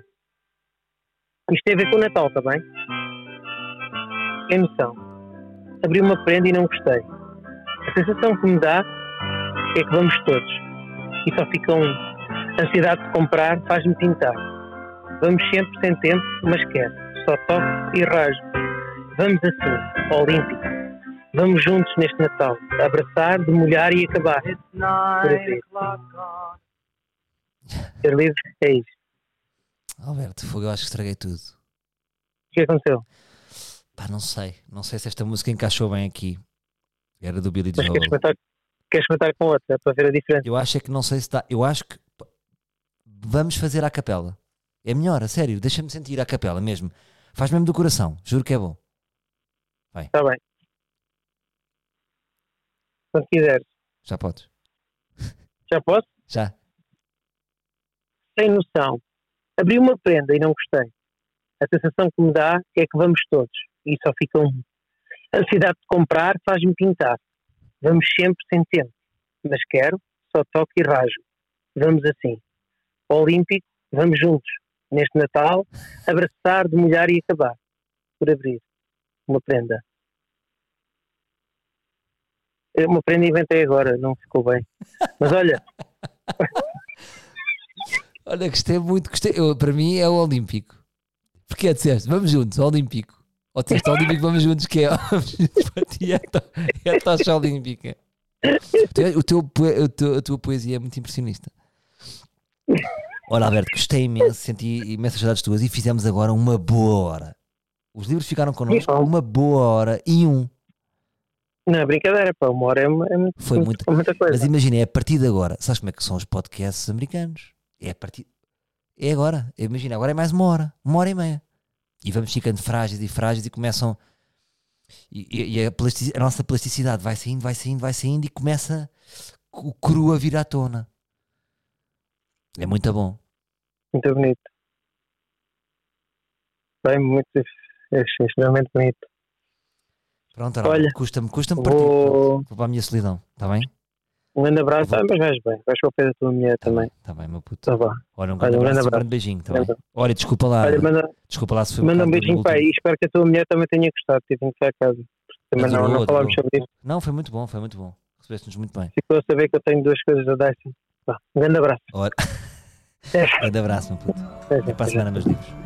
Isto tem a ver com o Natal também. Sem noção. Abri uma prenda e não gostei. A sensação que me dá é que vamos todos. E só ficam ansiedade de comprar, faz-me pintar. Vamos sempre sem tempo, mas quero. Só toco e rasgo. Vamos assim, olímpico. Vamos juntos neste Natal. Abraçar, demolhar e acabar. Por assim. Ser livre é isso. Alberto, fogo, eu acho que estraguei tudo. O que aconteceu? Pá, não sei. Não sei se esta música encaixou bem aqui. Era do Billy Joel. queres comentar, queres comentar com outra para ver a diferença? Eu acho é que não sei se está. Eu acho que vamos fazer à capela. É melhor, a sério. Deixa-me sentir a capela mesmo. Faz mesmo do coração. Juro que é bom. Está bem. Quando quiseres. Já podes. Já posso? Já. Sem noção. Abri uma prenda e não gostei. A sensação que me dá é que vamos todos. E só fica um. A ansiedade de comprar faz-me pintar. Vamos sempre sem tempo. Mas quero, só toco e rajo. Vamos assim. Olímpico, vamos juntos. Neste Natal, abraçar, demolhar e acabar. Por abrir. Uma prenda. É Uma prenda inventei agora, não ficou bem. Mas olha, Olha, gostei muito. Gostei. Eu, para mim é o Olímpico. Porque é disseste, vamos juntos, Olímpico. Ou disseste Olímpico, vamos juntos, que é. para ti é, to, é a tocha olímpica. O teu, o teu a tua poesia é muito impressionista. Olha, Alberto, gostei imenso, senti imensas saudades tuas e fizemos agora uma boa hora. Os livros ficaram connosco uma boa hora e um. não é brincadeira, pá, uma hora é, é muito, Foi muito- muita coisa. Mas imagina, é a partir de agora. Sabes como é que são os podcasts americanos? É a partir. É agora. Imagina, agora é mais uma hora. Uma hora e meia. E vamos ficando frágeis e frágeis e começam. E, e- a, a nossa plasticidade vai saindo, vai saindo, vai saindo e começa o cru a vir à tona. É muito bom. Muito bonito. Bem, muito, é extremamente bonito. Pronto, Olha, custa-me, custa-me partir. Vou para a minha solidão. Está bem? Um grande abraço, Vou- ah, mas vais bem, vais para o pé da tua mulher Está também. bem, tá bem, meu puto. Tá bom. Olha, um grande Olha, um abraço grande e um abraço. grande beijinho. Tá bem? Grande Olha, desculpa lá. Olha, manda, Desculpa lá se foi manda um beijinho último. e espero que a tua mulher também tenha gostado. Tive que ir a casa. Também não, Adorou, não falámos sobre isso. Não, foi muito bom, foi muito bom. Recebeste-nos muito bem. Ficou a saber que eu tenho duas coisas a dar. Sim. Vá, Um grande abraço. Ora. Grande abraço, meu puto. Até para a semana, meus livros.